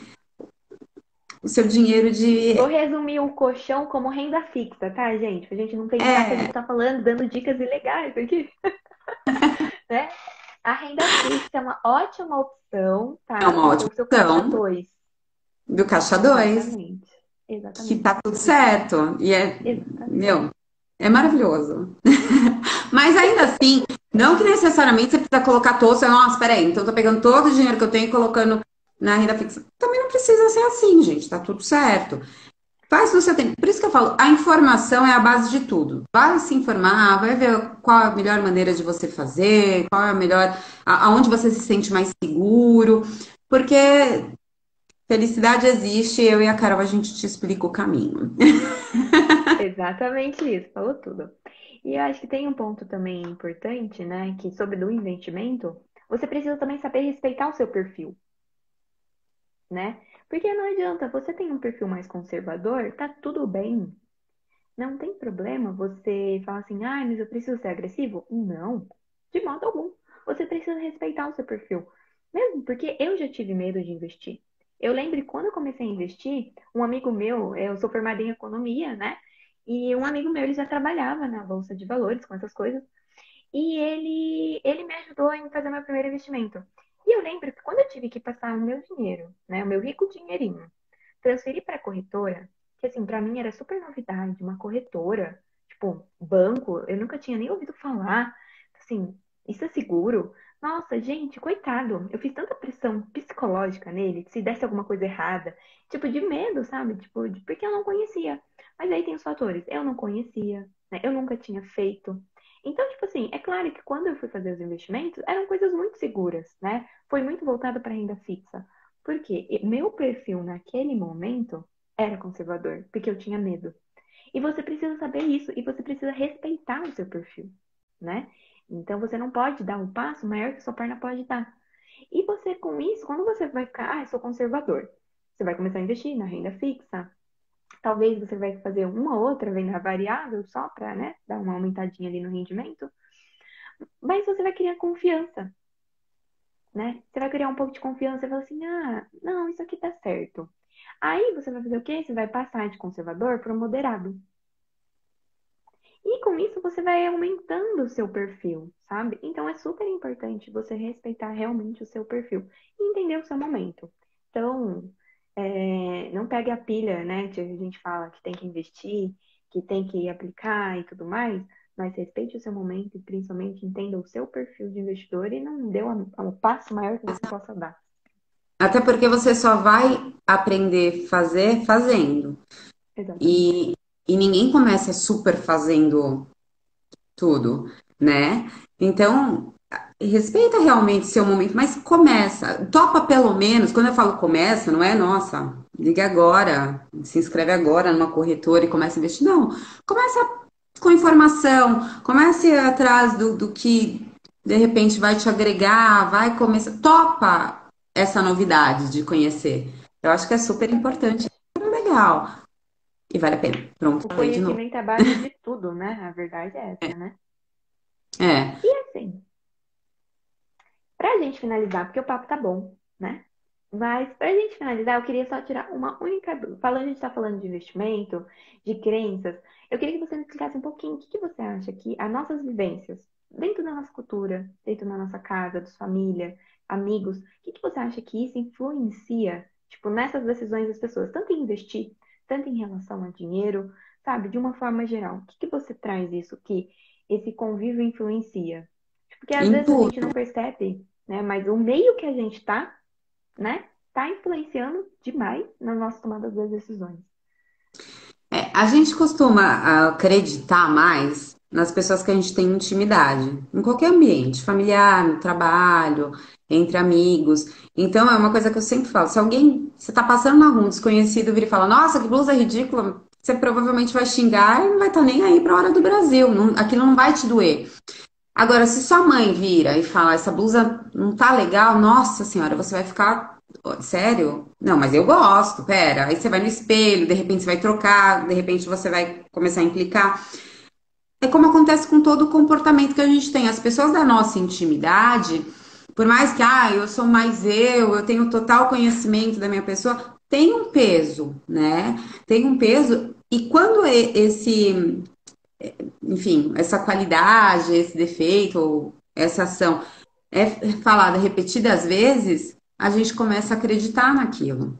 o seu dinheiro de. Vou resumir o colchão como renda fixa, tá, gente? A gente não tem é... que a gente tá falando, dando dicas ilegais aqui. né? A renda fixa é uma ótima opção, tá? É uma ótima opção. Caixa dois. Do caixa 2. Exatamente. Exatamente. Que tá tudo certo. E é, Exatamente. meu, é maravilhoso. Mas ainda assim, não que necessariamente você precisa colocar todo, você, nossa, peraí, então eu tô pegando todo o dinheiro que eu tenho e colocando na renda fixa. Também não precisa ser assim, gente, tá tudo certo. Faz o seu tempo. Por isso que eu falo, a informação é a base de tudo. Vai se informar, vai ver qual é a melhor maneira de você fazer, qual é a melhor, aonde você se sente mais seguro, porque felicidade existe, eu e a Carol a gente te explica o caminho. Exatamente isso, falou tudo. E eu acho que tem um ponto também importante, né, que sobre do investimento, você precisa também saber respeitar o seu perfil, né? Porque não adianta, você tem um perfil mais conservador, tá tudo bem. Não tem problema você falar assim, ah, mas eu preciso ser agressivo? Não, de modo algum. Você precisa respeitar o seu perfil. Mesmo porque eu já tive medo de investir. Eu lembro quando eu comecei a investir, um amigo meu, eu sou formada em economia, né? E um amigo meu, ele já trabalhava na bolsa de valores com essas coisas. E ele, ele me ajudou em fazer meu primeiro investimento. E eu lembro que quando eu tive que passar o meu dinheiro, né, o meu rico dinheirinho, transferir para a corretora, que assim, para mim era super novidade, uma corretora, tipo, banco, eu nunca tinha nem ouvido falar. Assim, isso é seguro? Nossa, gente, coitado. Eu fiz tanta pressão psicológica nele, que se desse alguma coisa errada, tipo, de medo, sabe? Tipo, de, porque eu não conhecia. Mas aí tem os fatores. Eu não conhecia, né? Eu nunca tinha feito. Então, tipo assim, é claro que quando eu fui fazer os investimentos, eram coisas muito seguras, né? Foi muito voltado para renda fixa. Porque meu perfil naquele momento era conservador, porque eu tinha medo. E você precisa saber isso, e você precisa respeitar o seu perfil, né? Então você não pode dar um passo maior que sua perna pode dar. E você, com isso, quando você vai ficar, ah, eu sou conservador, você vai começar a investir na renda fixa, Talvez você vai fazer uma outra venda variável só para né, dar uma aumentadinha ali no rendimento. Mas você vai criar confiança. Né? Você vai criar um pouco de confiança e falar assim: ah, não, isso aqui tá certo. Aí você vai fazer o quê? Você vai passar de conservador para moderado. E com isso você vai aumentando o seu perfil, sabe? Então é super importante você respeitar realmente o seu perfil e entender o seu momento. Então, é, não pegue a pilha, né? Que a gente fala que tem que investir, que tem que aplicar e tudo mais, mas respeite o seu momento e principalmente entenda o seu perfil de investidor e não dê o passo maior que você possa dar. Até porque você só vai aprender a fazer fazendo. E, e ninguém começa super fazendo tudo, né? Então, respeita realmente seu momento, mas começa, topa pelo menos, quando eu falo começa, não é, nossa, liga agora, se inscreve agora numa corretora e começa a investir, não, começa com informação, comece atrás do, do que de repente vai te agregar, vai começar, topa essa novidade de conhecer. Eu acho que é super importante, é legal. E vale a pena. Pronto, o conhecimento é base de tudo, né? A verdade é essa, é. né? É. E assim, Pra gente finalizar, porque o papo tá bom, né? Mas pra gente finalizar, eu queria só tirar uma única dúvida. Falando, a gente tá falando de investimento, de crenças. Eu queria que você me explicasse um pouquinho o que, que você acha que as nossas vivências, dentro da nossa cultura, dentro da nossa casa, dos família, amigos, o que, que você acha que isso influencia, tipo, nessas decisões das pessoas, tanto em investir, tanto em relação a dinheiro, sabe, de uma forma geral. O que, que você traz isso que esse convívio influencia? Porque às vezes a gente não percebe né? Mas o meio que a gente está, né, tá influenciando demais na nossa tomada das decisões. É, a gente costuma acreditar mais nas pessoas que a gente tem intimidade, em qualquer ambiente, familiar, no trabalho, entre amigos. Então é uma coisa que eu sempre falo: se alguém, você tá passando na rua, um desconhecido, vira e fala, nossa, que blusa ridícula, você provavelmente vai xingar e não vai estar tá nem aí para a hora do Brasil, não, aquilo não vai te doer. Agora, se sua mãe vira e fala, essa blusa não tá legal, nossa senhora, você vai ficar. Sério? Não, mas eu gosto, pera. Aí você vai no espelho, de repente você vai trocar, de repente você vai começar a implicar. É como acontece com todo o comportamento que a gente tem. As pessoas da nossa intimidade, por mais que, ah, eu sou mais eu, eu tenho total conhecimento da minha pessoa, tem um peso, né? Tem um peso. E quando esse enfim, essa qualidade, esse defeito, ou essa ação é falada repetidas vezes, a gente começa a acreditar naquilo.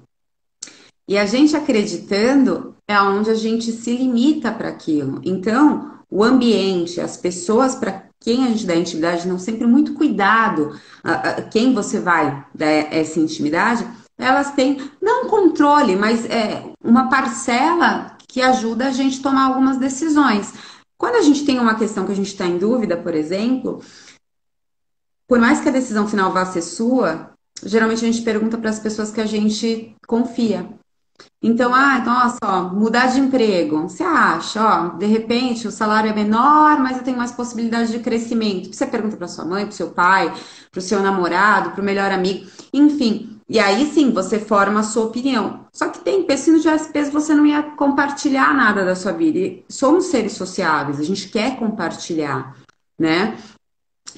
E a gente acreditando é onde a gente se limita para aquilo. Então, o ambiente, as pessoas para quem a gente dá intimidade, não sempre muito cuidado a, a, quem você vai dar essa intimidade, elas têm, não controle, mas é uma parcela que ajuda a gente a tomar algumas decisões. Quando a gente tem uma questão que a gente está em dúvida, por exemplo, por mais que a decisão final vá ser sua, geralmente a gente pergunta para as pessoas que a gente confia. Então, ah, nossa, ó, mudar de emprego. Você acha, ó, de repente o salário é menor, mas eu tenho mais possibilidade de crescimento. Você pergunta para sua mãe, para seu pai, para o seu namorado, para o melhor amigo, enfim. E aí sim você forma a sua opinião. Só que tem pensando de SPs, você não ia compartilhar nada da sua vida. E somos seres sociáveis, a gente quer compartilhar, né?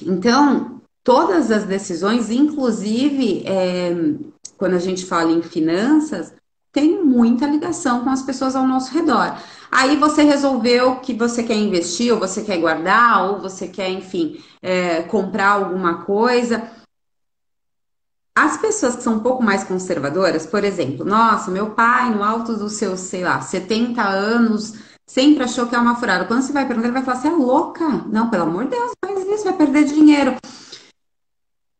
Então, todas as decisões, inclusive é, quando a gente fala em finanças, tem muita ligação com as pessoas ao nosso redor. Aí você resolveu que você quer investir, ou você quer guardar, ou você quer, enfim, é, comprar alguma coisa. As pessoas que são um pouco mais conservadoras, por exemplo, nossa, meu pai, no alto dos seus, sei lá, 70 anos, sempre achou que é uma furada. Quando você vai perguntar, ele vai falar, você é louca? Não, pelo amor de Deus, faz isso, vai perder dinheiro.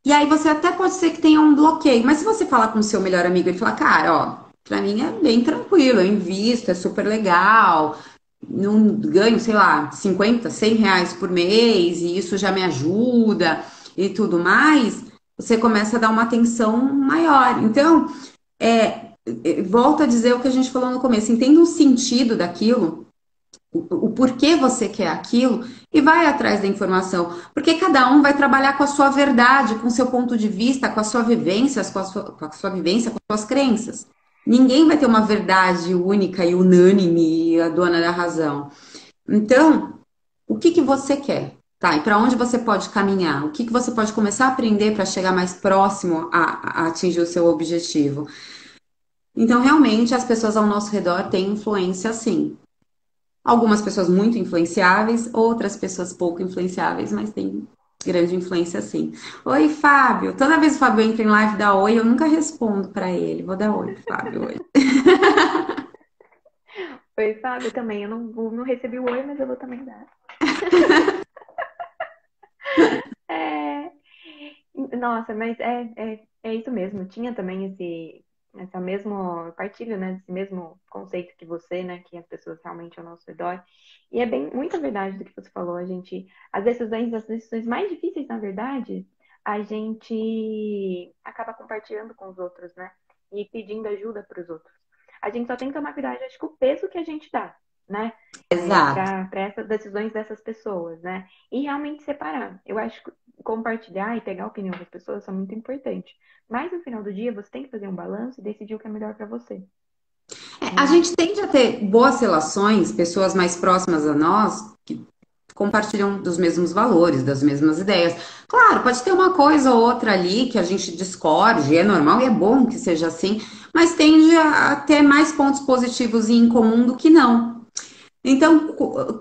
E aí você até pode ser que tenha um bloqueio, mas se você falar com o seu melhor amigo e falar, cara, ó, para mim é bem tranquilo, eu invisto, é super legal, não ganho, sei lá, 50, 100 reais por mês e isso já me ajuda e tudo mais, você começa a dar uma atenção maior. Então, é, é volta a dizer o que a gente falou no começo, entenda o sentido daquilo, o, o porquê você quer aquilo e vai atrás da informação, porque cada um vai trabalhar com a sua verdade, com o seu ponto de vista, com a sua vivência, com a sua, com a sua vivência, com as suas crenças. Ninguém vai ter uma verdade única e unânime, a dona da razão. Então, o que, que você quer? Tá, e para onde você pode caminhar? O que, que você pode começar a aprender para chegar mais próximo a, a atingir o seu objetivo? Então, realmente, as pessoas ao nosso redor têm influência, sim. Algumas pessoas muito influenciáveis, outras pessoas pouco influenciáveis, mas tem grande influência sim. Oi, Fábio. Toda vez que o Fábio entra em live dá oi, eu nunca respondo para ele. Vou dar oi, Fábio, oi. oi, Fábio, também. Eu não, não recebi o oi, mas eu vou também dar. é... Nossa, mas é, é, é isso mesmo. Tinha também esse, essa mesmo partilho, né, desse mesmo conceito que você, né, que as pessoas realmente ao nosso redor. E é bem muita verdade do que você falou, a gente, as decisões, as decisões mais difíceis, na verdade, a gente acaba compartilhando com os outros, né? E pedindo ajuda para os outros. A gente só tem que tomar cuidado, acho que o peso que a gente dá, né? Exato. Para essas decisões dessas pessoas, né? E realmente separar. Eu acho que compartilhar e pegar a opinião das pessoas são muito importantes. Mas no final do dia, você tem que fazer um balanço e decidir o que é melhor para você. É, a gente tende a ter boas relações, pessoas mais próximas a nós, que compartilham dos mesmos valores, das mesmas ideias. Claro, pode ter uma coisa ou outra ali que a gente discorde, é normal e é bom que seja assim, mas tende a ter mais pontos positivos em comum do que não. Então,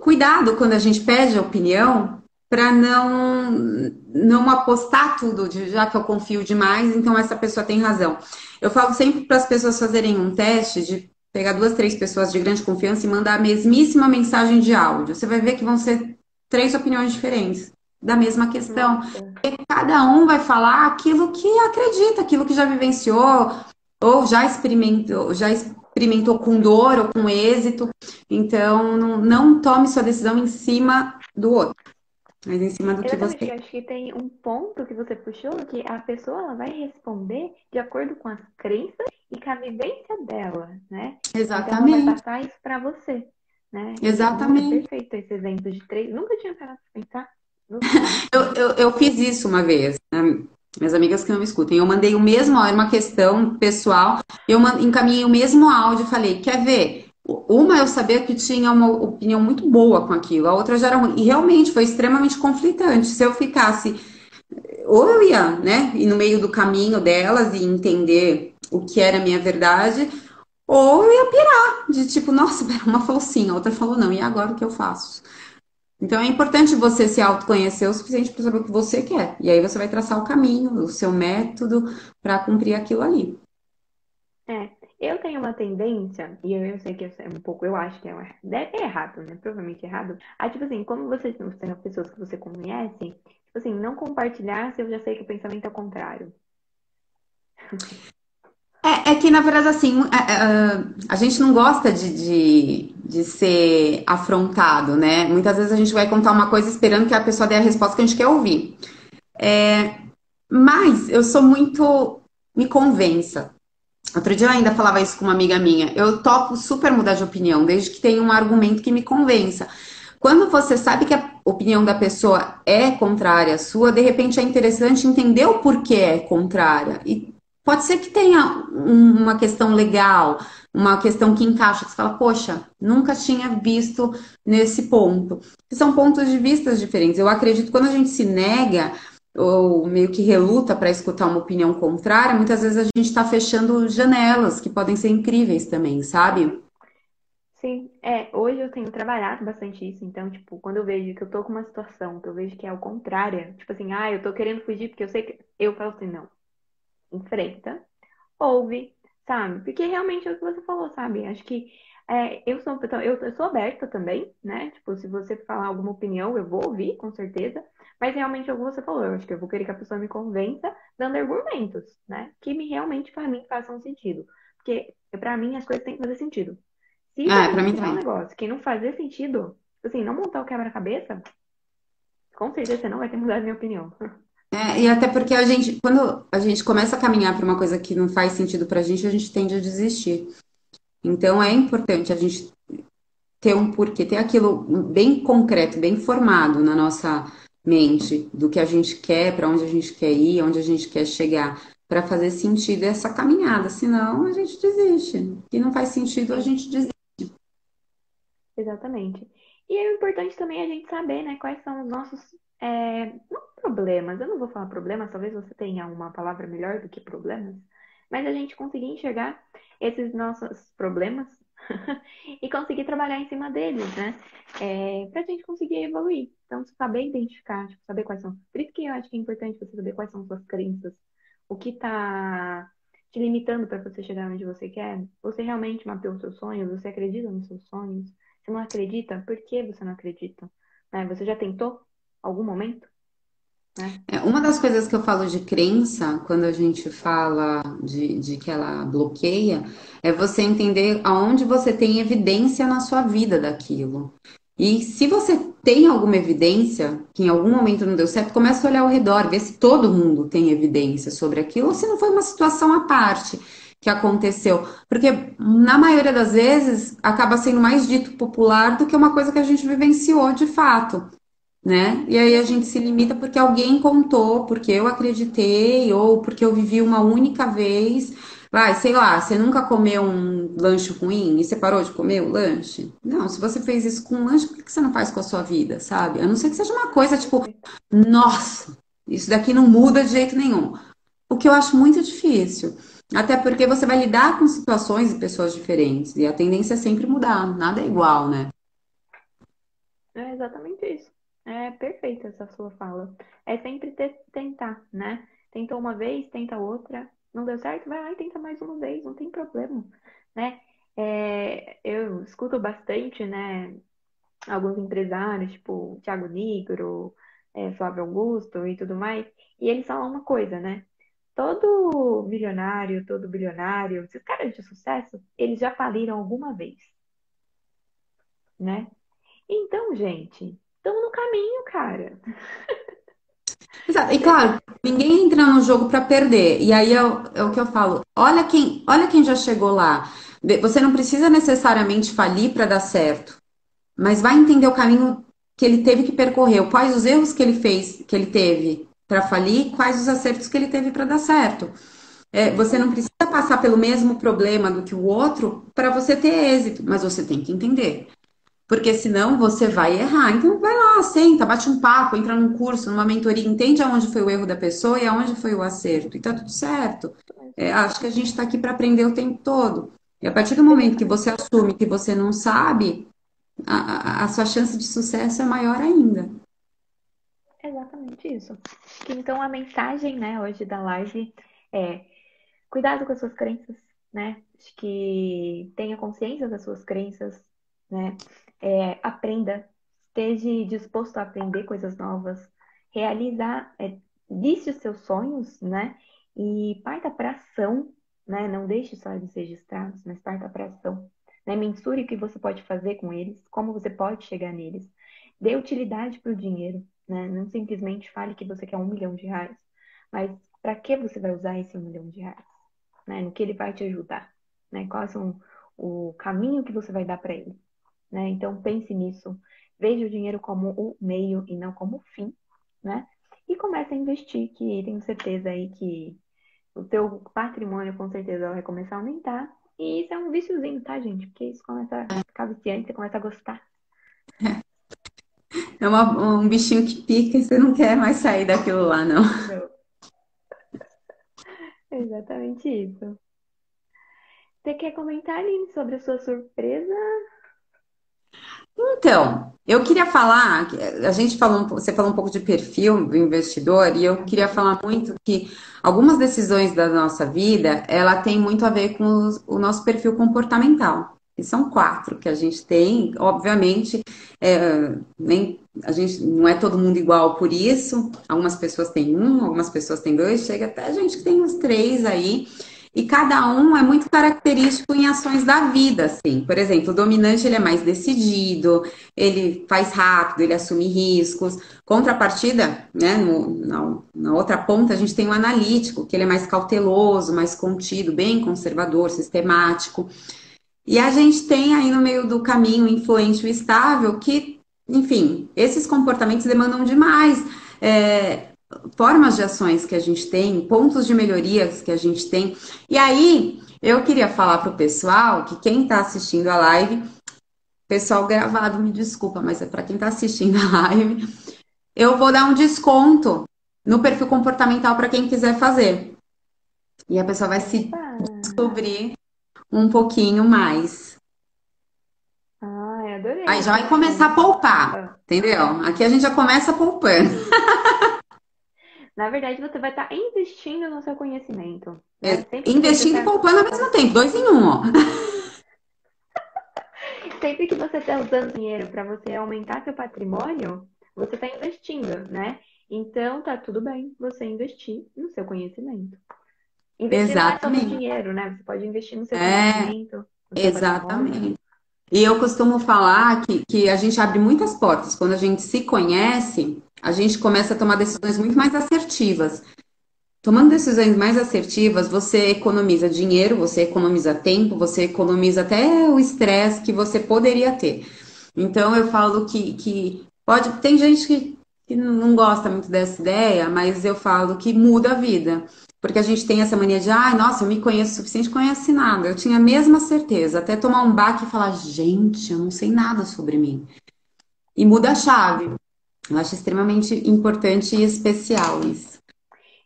cuidado quando a gente pede a opinião, para não não apostar tudo, de, já que eu confio demais, então essa pessoa tem razão. Eu falo sempre para as pessoas fazerem um teste de pegar duas, três pessoas de grande confiança e mandar a mesmíssima mensagem de áudio. Você vai ver que vão ser três opiniões diferentes da mesma questão. E cada um vai falar aquilo que acredita, aquilo que já vivenciou ou já experimentou, já experimentou com dor ou com êxito. Então, não, não tome sua decisão em cima do outro. Mas em cima do que você. Eu acho que tem um ponto que você puxou que a pessoa ela vai responder de acordo com as crenças e com a vivência dela, né? Exatamente. Então ela vai passar isso para você, né? Exatamente. É perfeito esse exemplo de três. Nunca tinha parado de pensar. eu, eu, eu fiz isso uma vez. Né? Minhas amigas que não me escutem, eu mandei o mesmo, era uma questão pessoal, eu encaminhei o mesmo áudio e falei, quer ver? Uma eu sabia que tinha uma opinião muito boa com aquilo, a outra já era ruim. E realmente foi extremamente conflitante. Se eu ficasse, ou eu ia, né, ir no meio do caminho delas e entender o que era a minha verdade, ou eu ia pirar, de tipo, nossa, uma falou sim, a outra falou não, e agora o que eu faço? Então é importante você se autoconhecer o suficiente para saber o que você quer. E aí você vai traçar o caminho, o seu método para cumprir aquilo ali. É, eu tenho uma tendência, e eu, eu sei que é um pouco, eu acho que é, deve, é errado, né? Provavelmente errado. A, tipo assim, como não são pessoas que você conhece, tipo assim, não compartilhar se eu já sei que o pensamento é o contrário. É, é que, na verdade, assim, a, é, a, a gente não gosta de, de, de, ser afrontado, né? Muitas vezes a gente vai contar uma coisa esperando que a pessoa dê a resposta que a gente quer ouvir. É, mas eu sou muito. Me convença. Outro dia eu ainda falava isso com uma amiga minha. Eu topo super mudar de opinião, desde que tenha um argumento que me convença. Quando você sabe que a opinião da pessoa é contrária à sua, de repente é interessante entender o porquê é contrária. E pode ser que tenha uma questão legal, uma questão que encaixa, que você fala, poxa, nunca tinha visto nesse ponto. São pontos de vista diferentes. Eu acredito que quando a gente se nega ou meio que reluta para escutar uma opinião contrária, muitas vezes a gente está fechando janelas que podem ser incríveis também, sabe? Sim, é, hoje eu tenho trabalhado bastante isso, então, tipo, quando eu vejo que eu tô com uma situação, que eu vejo que é o contrário, tipo assim, ah, eu tô querendo fugir porque eu sei que. Eu falo assim, não. Enfrenta, ouve, sabe? Porque realmente é o que você falou, sabe? Acho que é, eu, sou, eu, eu sou aberta também, né? Tipo, se você falar alguma opinião, eu vou ouvir, com certeza. Mas realmente é o que você falou, eu acho que eu vou querer que a pessoa me convença dando argumentos, né? Que me, realmente, para mim, façam sentido. Porque, para mim, as coisas têm que fazer sentido. Se ah, pra mim também. um negócio que não fazer sentido, assim, não montar o quebra-cabeça, com certeza você não vai ter mudado minha opinião. É, e até porque a gente, quando a gente começa a caminhar para uma coisa que não faz sentido pra gente, a gente tende a desistir. Então é importante a gente ter um porquê, ter aquilo bem concreto, bem formado na nossa mente, do que a gente quer, para onde a gente quer ir, onde a gente quer chegar para fazer sentido essa caminhada, senão a gente desiste. E não faz sentido, a gente desiste. Exatamente. E é importante também a gente saber, né, quais são os nossos é, não problemas, eu não vou falar problemas, talvez você tenha uma palavra melhor do que problemas, mas a gente conseguir enxergar esses nossos problemas e conseguir trabalhar em cima deles, né? É, pra gente conseguir evoluir. Então, saber identificar, tipo, saber quais são. Por isso que eu acho que é importante você saber quais são suas crenças, o que tá te limitando para você chegar onde você quer. Você realmente mapeou os seus sonhos? Você acredita nos seus sonhos? Você não acredita? Por que você não acredita? Né? Você já tentou algum momento? Né? É, uma das coisas que eu falo de crença, quando a gente fala de, de que ela bloqueia, é você entender aonde você tem evidência na sua vida daquilo. E se você tem alguma evidência que em algum momento não deu certo, começa a olhar ao redor, ver se todo mundo tem evidência sobre aquilo ou se não foi uma situação à parte que aconteceu. Porque na maioria das vezes acaba sendo mais dito popular do que uma coisa que a gente vivenciou de fato. Né? E aí a gente se limita porque alguém contou, porque eu acreditei, ou porque eu vivi uma única vez, Vai, sei lá, você nunca comeu um lanche ruim e você parou de comer o lanche? Não, se você fez isso com um lanche, por que você não faz com a sua vida, sabe? A não ser que seja uma coisa tipo, nossa, isso daqui não muda de jeito nenhum. O que eu acho muito difícil. Até porque você vai lidar com situações e pessoas diferentes. E a tendência é sempre mudar, nada é igual, né? É exatamente isso. É perfeita essa sua fala. É sempre tentar, né? Tentou uma vez, tenta outra, não deu certo, vai lá e tenta mais uma vez, não tem problema, né? É, eu escuto bastante, né, alguns empresários, tipo Thiago Nigro, é, Flávio Augusto e tudo mais, e eles falam uma coisa, né? Todo milionário, todo bilionário, esses caras de sucesso, eles já faliram alguma vez, né? Então, gente, estamos no caminho, cara. Exato. E claro, ninguém entra no jogo para perder. E aí é o, é o, que eu falo. Olha quem, olha quem já chegou lá. Você não precisa necessariamente falir para dar certo, mas vai entender o caminho que ele teve que percorrer, quais os erros que ele fez, que ele teve para falir, quais os acertos que ele teve para dar certo. É, você não precisa passar pelo mesmo problema do que o outro para você ter êxito, mas você tem que entender porque senão você vai errar. Então vai lá, senta, bate um papo, entra num curso, numa mentoria, entende aonde foi o erro da pessoa e aonde foi o acerto. E tá tudo certo. É, acho que a gente está aqui para aprender o tempo todo. E a partir do momento que você assume que você não sabe, a, a, a sua chance de sucesso é maior ainda. Exatamente isso. Então a mensagem, né, hoje da live é cuidado com as suas crenças, né? Acho que tenha consciência das suas crenças, né? É, aprenda, esteja disposto a aprender coisas novas, realizar, é, os seus sonhos, né? E parta para ação, né? Não deixe só eles registrados, mas parta para ação. Né? Mensure o que você pode fazer com eles, como você pode chegar neles. Dê utilidade para o dinheiro, né? Não simplesmente fale que você quer um milhão de reais, mas para que você vai usar esse um milhão de reais? Né? No que ele vai te ajudar? Né? Qual é o caminho que você vai dar para ele? Né? Então pense nisso. Veja o dinheiro como o meio e não como o fim, né? E comece a investir, que tenho certeza aí que o teu patrimônio com certeza vai começar a aumentar. E isso é um viciozinho, tá, gente? Porque isso começa a ficar viciante, você começa a gostar. É uma, um bichinho que pica e você não quer mais sair daquilo lá, não. não. Exatamente isso. Você quer comentar, Aline, sobre a sua surpresa? Então, eu queria falar, a gente falou, você falou um pouco de perfil do investidor, e eu queria falar muito que algumas decisões da nossa vida, ela tem muito a ver com o nosso perfil comportamental. E são quatro que a gente tem, obviamente, é, nem, a gente não é todo mundo igual por isso. Algumas pessoas têm um, algumas pessoas têm dois, chega até a gente que tem uns três aí. E cada um é muito característico em ações da vida, assim. Por exemplo, o dominante ele é mais decidido, ele faz rápido, ele assume riscos. Contrapartida, né, no, na, na outra ponta, a gente tem o analítico, que ele é mais cauteloso, mais contido, bem conservador, sistemático. E a gente tem aí no meio do caminho influente e estável que, enfim, esses comportamentos demandam demais é, formas de ações que a gente tem, pontos de melhorias que a gente tem. E aí, eu queria falar para o pessoal que quem está assistindo a live, pessoal gravado, me desculpa, mas é para quem está assistindo a live, eu vou dar um desconto no perfil comportamental para quem quiser fazer. E a pessoa vai se descobrir um pouquinho mais. Ai, adorei. Aí já vai começar a poupar, ah. entendeu? Aqui a gente já começa poupando. Na verdade, você vai estar investindo no seu conhecimento. Né? É, investindo e poupando ao mesmo tempo, dois em um, ó. Sempre que você está usando dinheiro para você aumentar seu patrimônio, você está investindo, né? Então, tá tudo bem você investir no seu conhecimento. Investir exatamente. não é no dinheiro, né? Você pode investir no seu é, conhecimento. exatamente. E eu costumo falar que, que a gente abre muitas portas. Quando a gente se conhece, a gente começa a tomar decisões muito mais assertivas. Tomando decisões mais assertivas, você economiza dinheiro, você economiza tempo, você economiza até o estresse que você poderia ter. Então eu falo que, que pode. Tem gente que, que não gosta muito dessa ideia, mas eu falo que muda a vida. Porque a gente tem essa mania de, ai, ah, nossa, eu me conheço o suficiente, conhece nada. Eu tinha a mesma certeza, até tomar um baque e falar, gente, eu não sei nada sobre mim. E muda a chave. Eu acho extremamente importante e especial isso.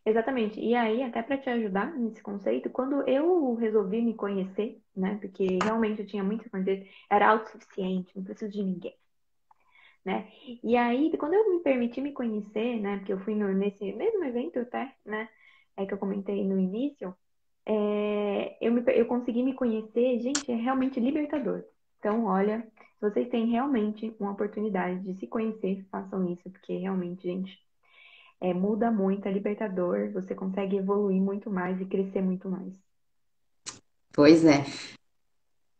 Exatamente. E aí, até para te ajudar nesse conceito, quando eu resolvi me conhecer, né? Porque realmente eu tinha muita coisa, era autossuficiente, não preciso de ninguém. Né? E aí, quando eu me permiti me conhecer, né? Porque eu fui no, nesse mesmo evento até, né? é, que eu comentei no início, é, eu, me, eu consegui me conhecer, gente, é realmente libertador. Então, olha, se vocês têm realmente uma oportunidade de se conhecer, façam isso, porque realmente, gente, é, muda muito, é libertador, você consegue evoluir muito mais e crescer muito mais. Pois é.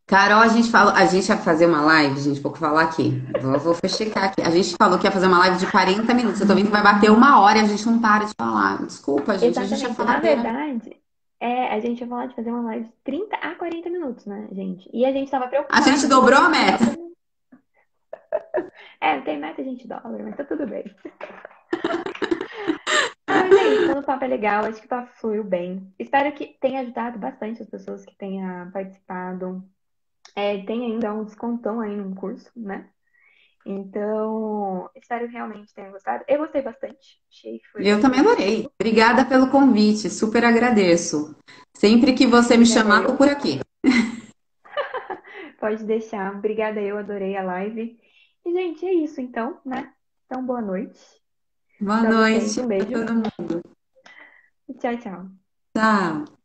Carol, a gente falou, a gente ia fazer uma live, gente, vou falar aqui. Vou, vou fechar aqui. A gente falou que ia fazer uma live de 40 minutos. Eu tô vendo que vai bater uma hora e a gente não para de falar. Desculpa, gente. Exatamente. A gente ia falar. Na verdade, é, a gente ia falar de fazer uma live de 30 a 40 minutos, né, gente? E a gente tava preocupado. A gente dobrou a meta. É, não tem meta, a gente dobra, mas tá tudo bem. Mas é isso, o papo é legal, acho que o papo fluiu bem. Espero que tenha ajudado bastante as pessoas que tenham participado. É, tem ainda um descontão aí no curso, né? Então, espero que realmente tenha gostado. Eu gostei bastante. Achei foi Eu também adorei. Obrigada pelo convite, super agradeço. Sempre que você me chamar, tô por aqui. Pode deixar. Obrigada, eu adorei a live. E, gente, é isso então, né? Então, boa noite. Boa noite. Um beijo. Todo mundo. Tchau, tchau. Tchau.